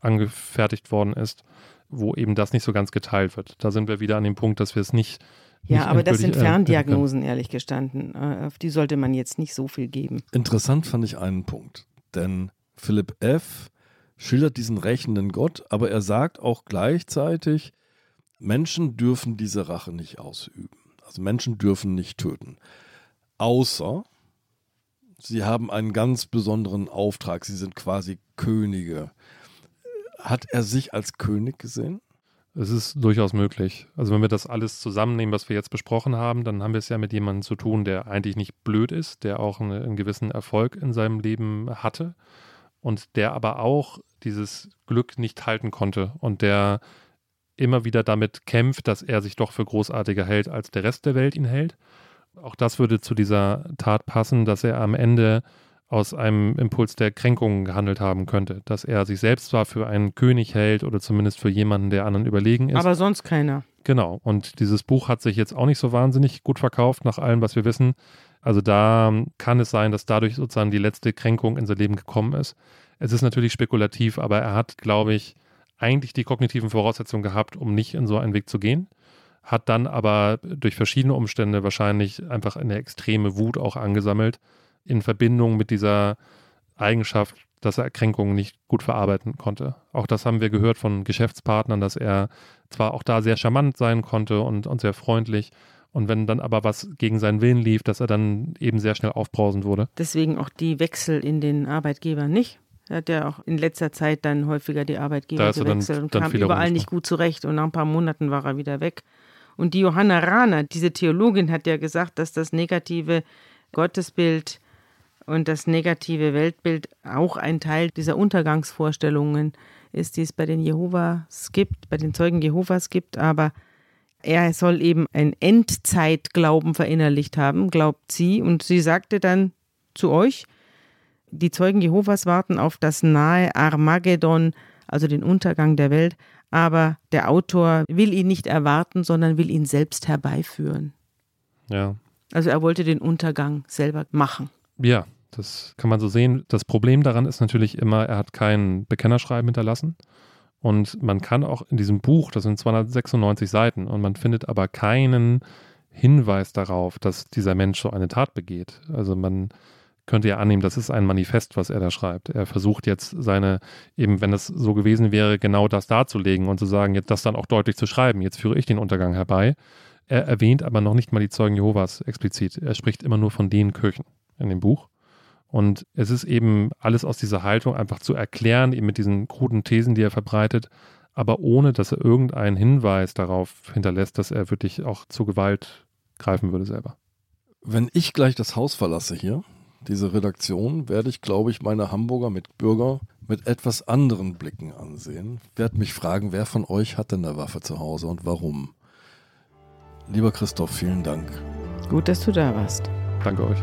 angefertigt worden ist, wo eben das nicht so ganz geteilt wird. Da sind wir wieder an dem Punkt, dass wir es nicht. Ja, aber das sind äh, Ferndiagnosen, ehrlich gestanden. Äh, auf die sollte man jetzt nicht so viel geben. Interessant fand ich einen Punkt, denn Philipp F. schildert diesen rächenden Gott, aber er sagt auch gleichzeitig, Menschen dürfen diese Rache nicht ausüben. Also Menschen dürfen nicht töten. Außer sie haben einen ganz besonderen Auftrag. Sie sind quasi Könige. Hat er sich als König gesehen? Es ist durchaus möglich. Also wenn wir das alles zusammennehmen, was wir jetzt besprochen haben, dann haben wir es ja mit jemandem zu tun, der eigentlich nicht blöd ist, der auch einen, einen gewissen Erfolg in seinem Leben hatte und der aber auch dieses Glück nicht halten konnte und der immer wieder damit kämpft, dass er sich doch für großartiger hält, als der Rest der Welt ihn hält. Auch das würde zu dieser Tat passen, dass er am Ende aus einem Impuls der Kränkung gehandelt haben könnte, dass er sich selbst zwar für einen König hält oder zumindest für jemanden, der anderen überlegen ist. Aber sonst keiner. Genau. Und dieses Buch hat sich jetzt auch nicht so wahnsinnig gut verkauft, nach allem, was wir wissen. Also da kann es sein, dass dadurch sozusagen die letzte Kränkung in sein Leben gekommen ist. Es ist natürlich spekulativ, aber er hat, glaube ich, eigentlich die kognitiven Voraussetzungen gehabt, um nicht in so einen Weg zu gehen, hat dann aber durch verschiedene Umstände wahrscheinlich einfach eine extreme Wut auch angesammelt in Verbindung mit dieser Eigenschaft, dass er Erkränkungen nicht gut verarbeiten konnte. Auch das haben wir gehört von Geschäftspartnern, dass er zwar auch da sehr charmant sein konnte und, und sehr freundlich, und wenn dann aber was gegen seinen Willen lief, dass er dann eben sehr schnell aufbrausend wurde. Deswegen auch die Wechsel in den Arbeitgeber nicht. Er hat ja auch in letzter Zeit dann häufiger die Arbeitgeber gewechselt dann, und dann kam überall nicht gut zurecht und nach ein paar Monaten war er wieder weg. Und die Johanna Rahner, diese Theologin, hat ja gesagt, dass das negative Gottesbild und das negative Weltbild auch ein Teil dieser Untergangsvorstellungen ist, die es bei den Jehovas gibt, bei den Zeugen Jehovas gibt, aber er soll eben ein Endzeitglauben verinnerlicht haben, glaubt sie. Und sie sagte dann zu euch, die Zeugen Jehovas warten auf das nahe Armageddon, also den Untergang der Welt, aber der Autor will ihn nicht erwarten, sondern will ihn selbst herbeiführen. Ja. Also er wollte den Untergang selber machen. Ja, das kann man so sehen. Das Problem daran ist natürlich immer, er hat kein Bekennerschreiben hinterlassen. Und man kann auch in diesem Buch, das sind 296 Seiten, und man findet aber keinen Hinweis darauf, dass dieser Mensch so eine Tat begeht. Also man könnte ja annehmen, das ist ein Manifest, was er da schreibt. Er versucht jetzt seine, eben wenn es so gewesen wäre, genau das darzulegen und zu sagen, jetzt das dann auch deutlich zu schreiben. Jetzt führe ich den Untergang herbei. Er erwähnt aber noch nicht mal die Zeugen Jehovas explizit. Er spricht immer nur von den Kirchen in dem Buch. Und es ist eben alles aus dieser Haltung einfach zu erklären, eben mit diesen kruden Thesen, die er verbreitet, aber ohne, dass er irgendeinen Hinweis darauf hinterlässt, dass er wirklich auch zur Gewalt greifen würde selber. Wenn ich gleich das Haus verlasse hier, diese Redaktion, werde ich, glaube ich, meine Hamburger Mitbürger mit etwas anderen Blicken ansehen. Ich werde mich fragen, wer von euch hat denn eine Waffe zu Hause und warum? Lieber Christoph, vielen Dank. Gut, dass du da warst. Danke euch.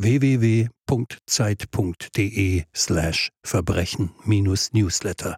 www.zeit.de slash Verbrechen-Newsletter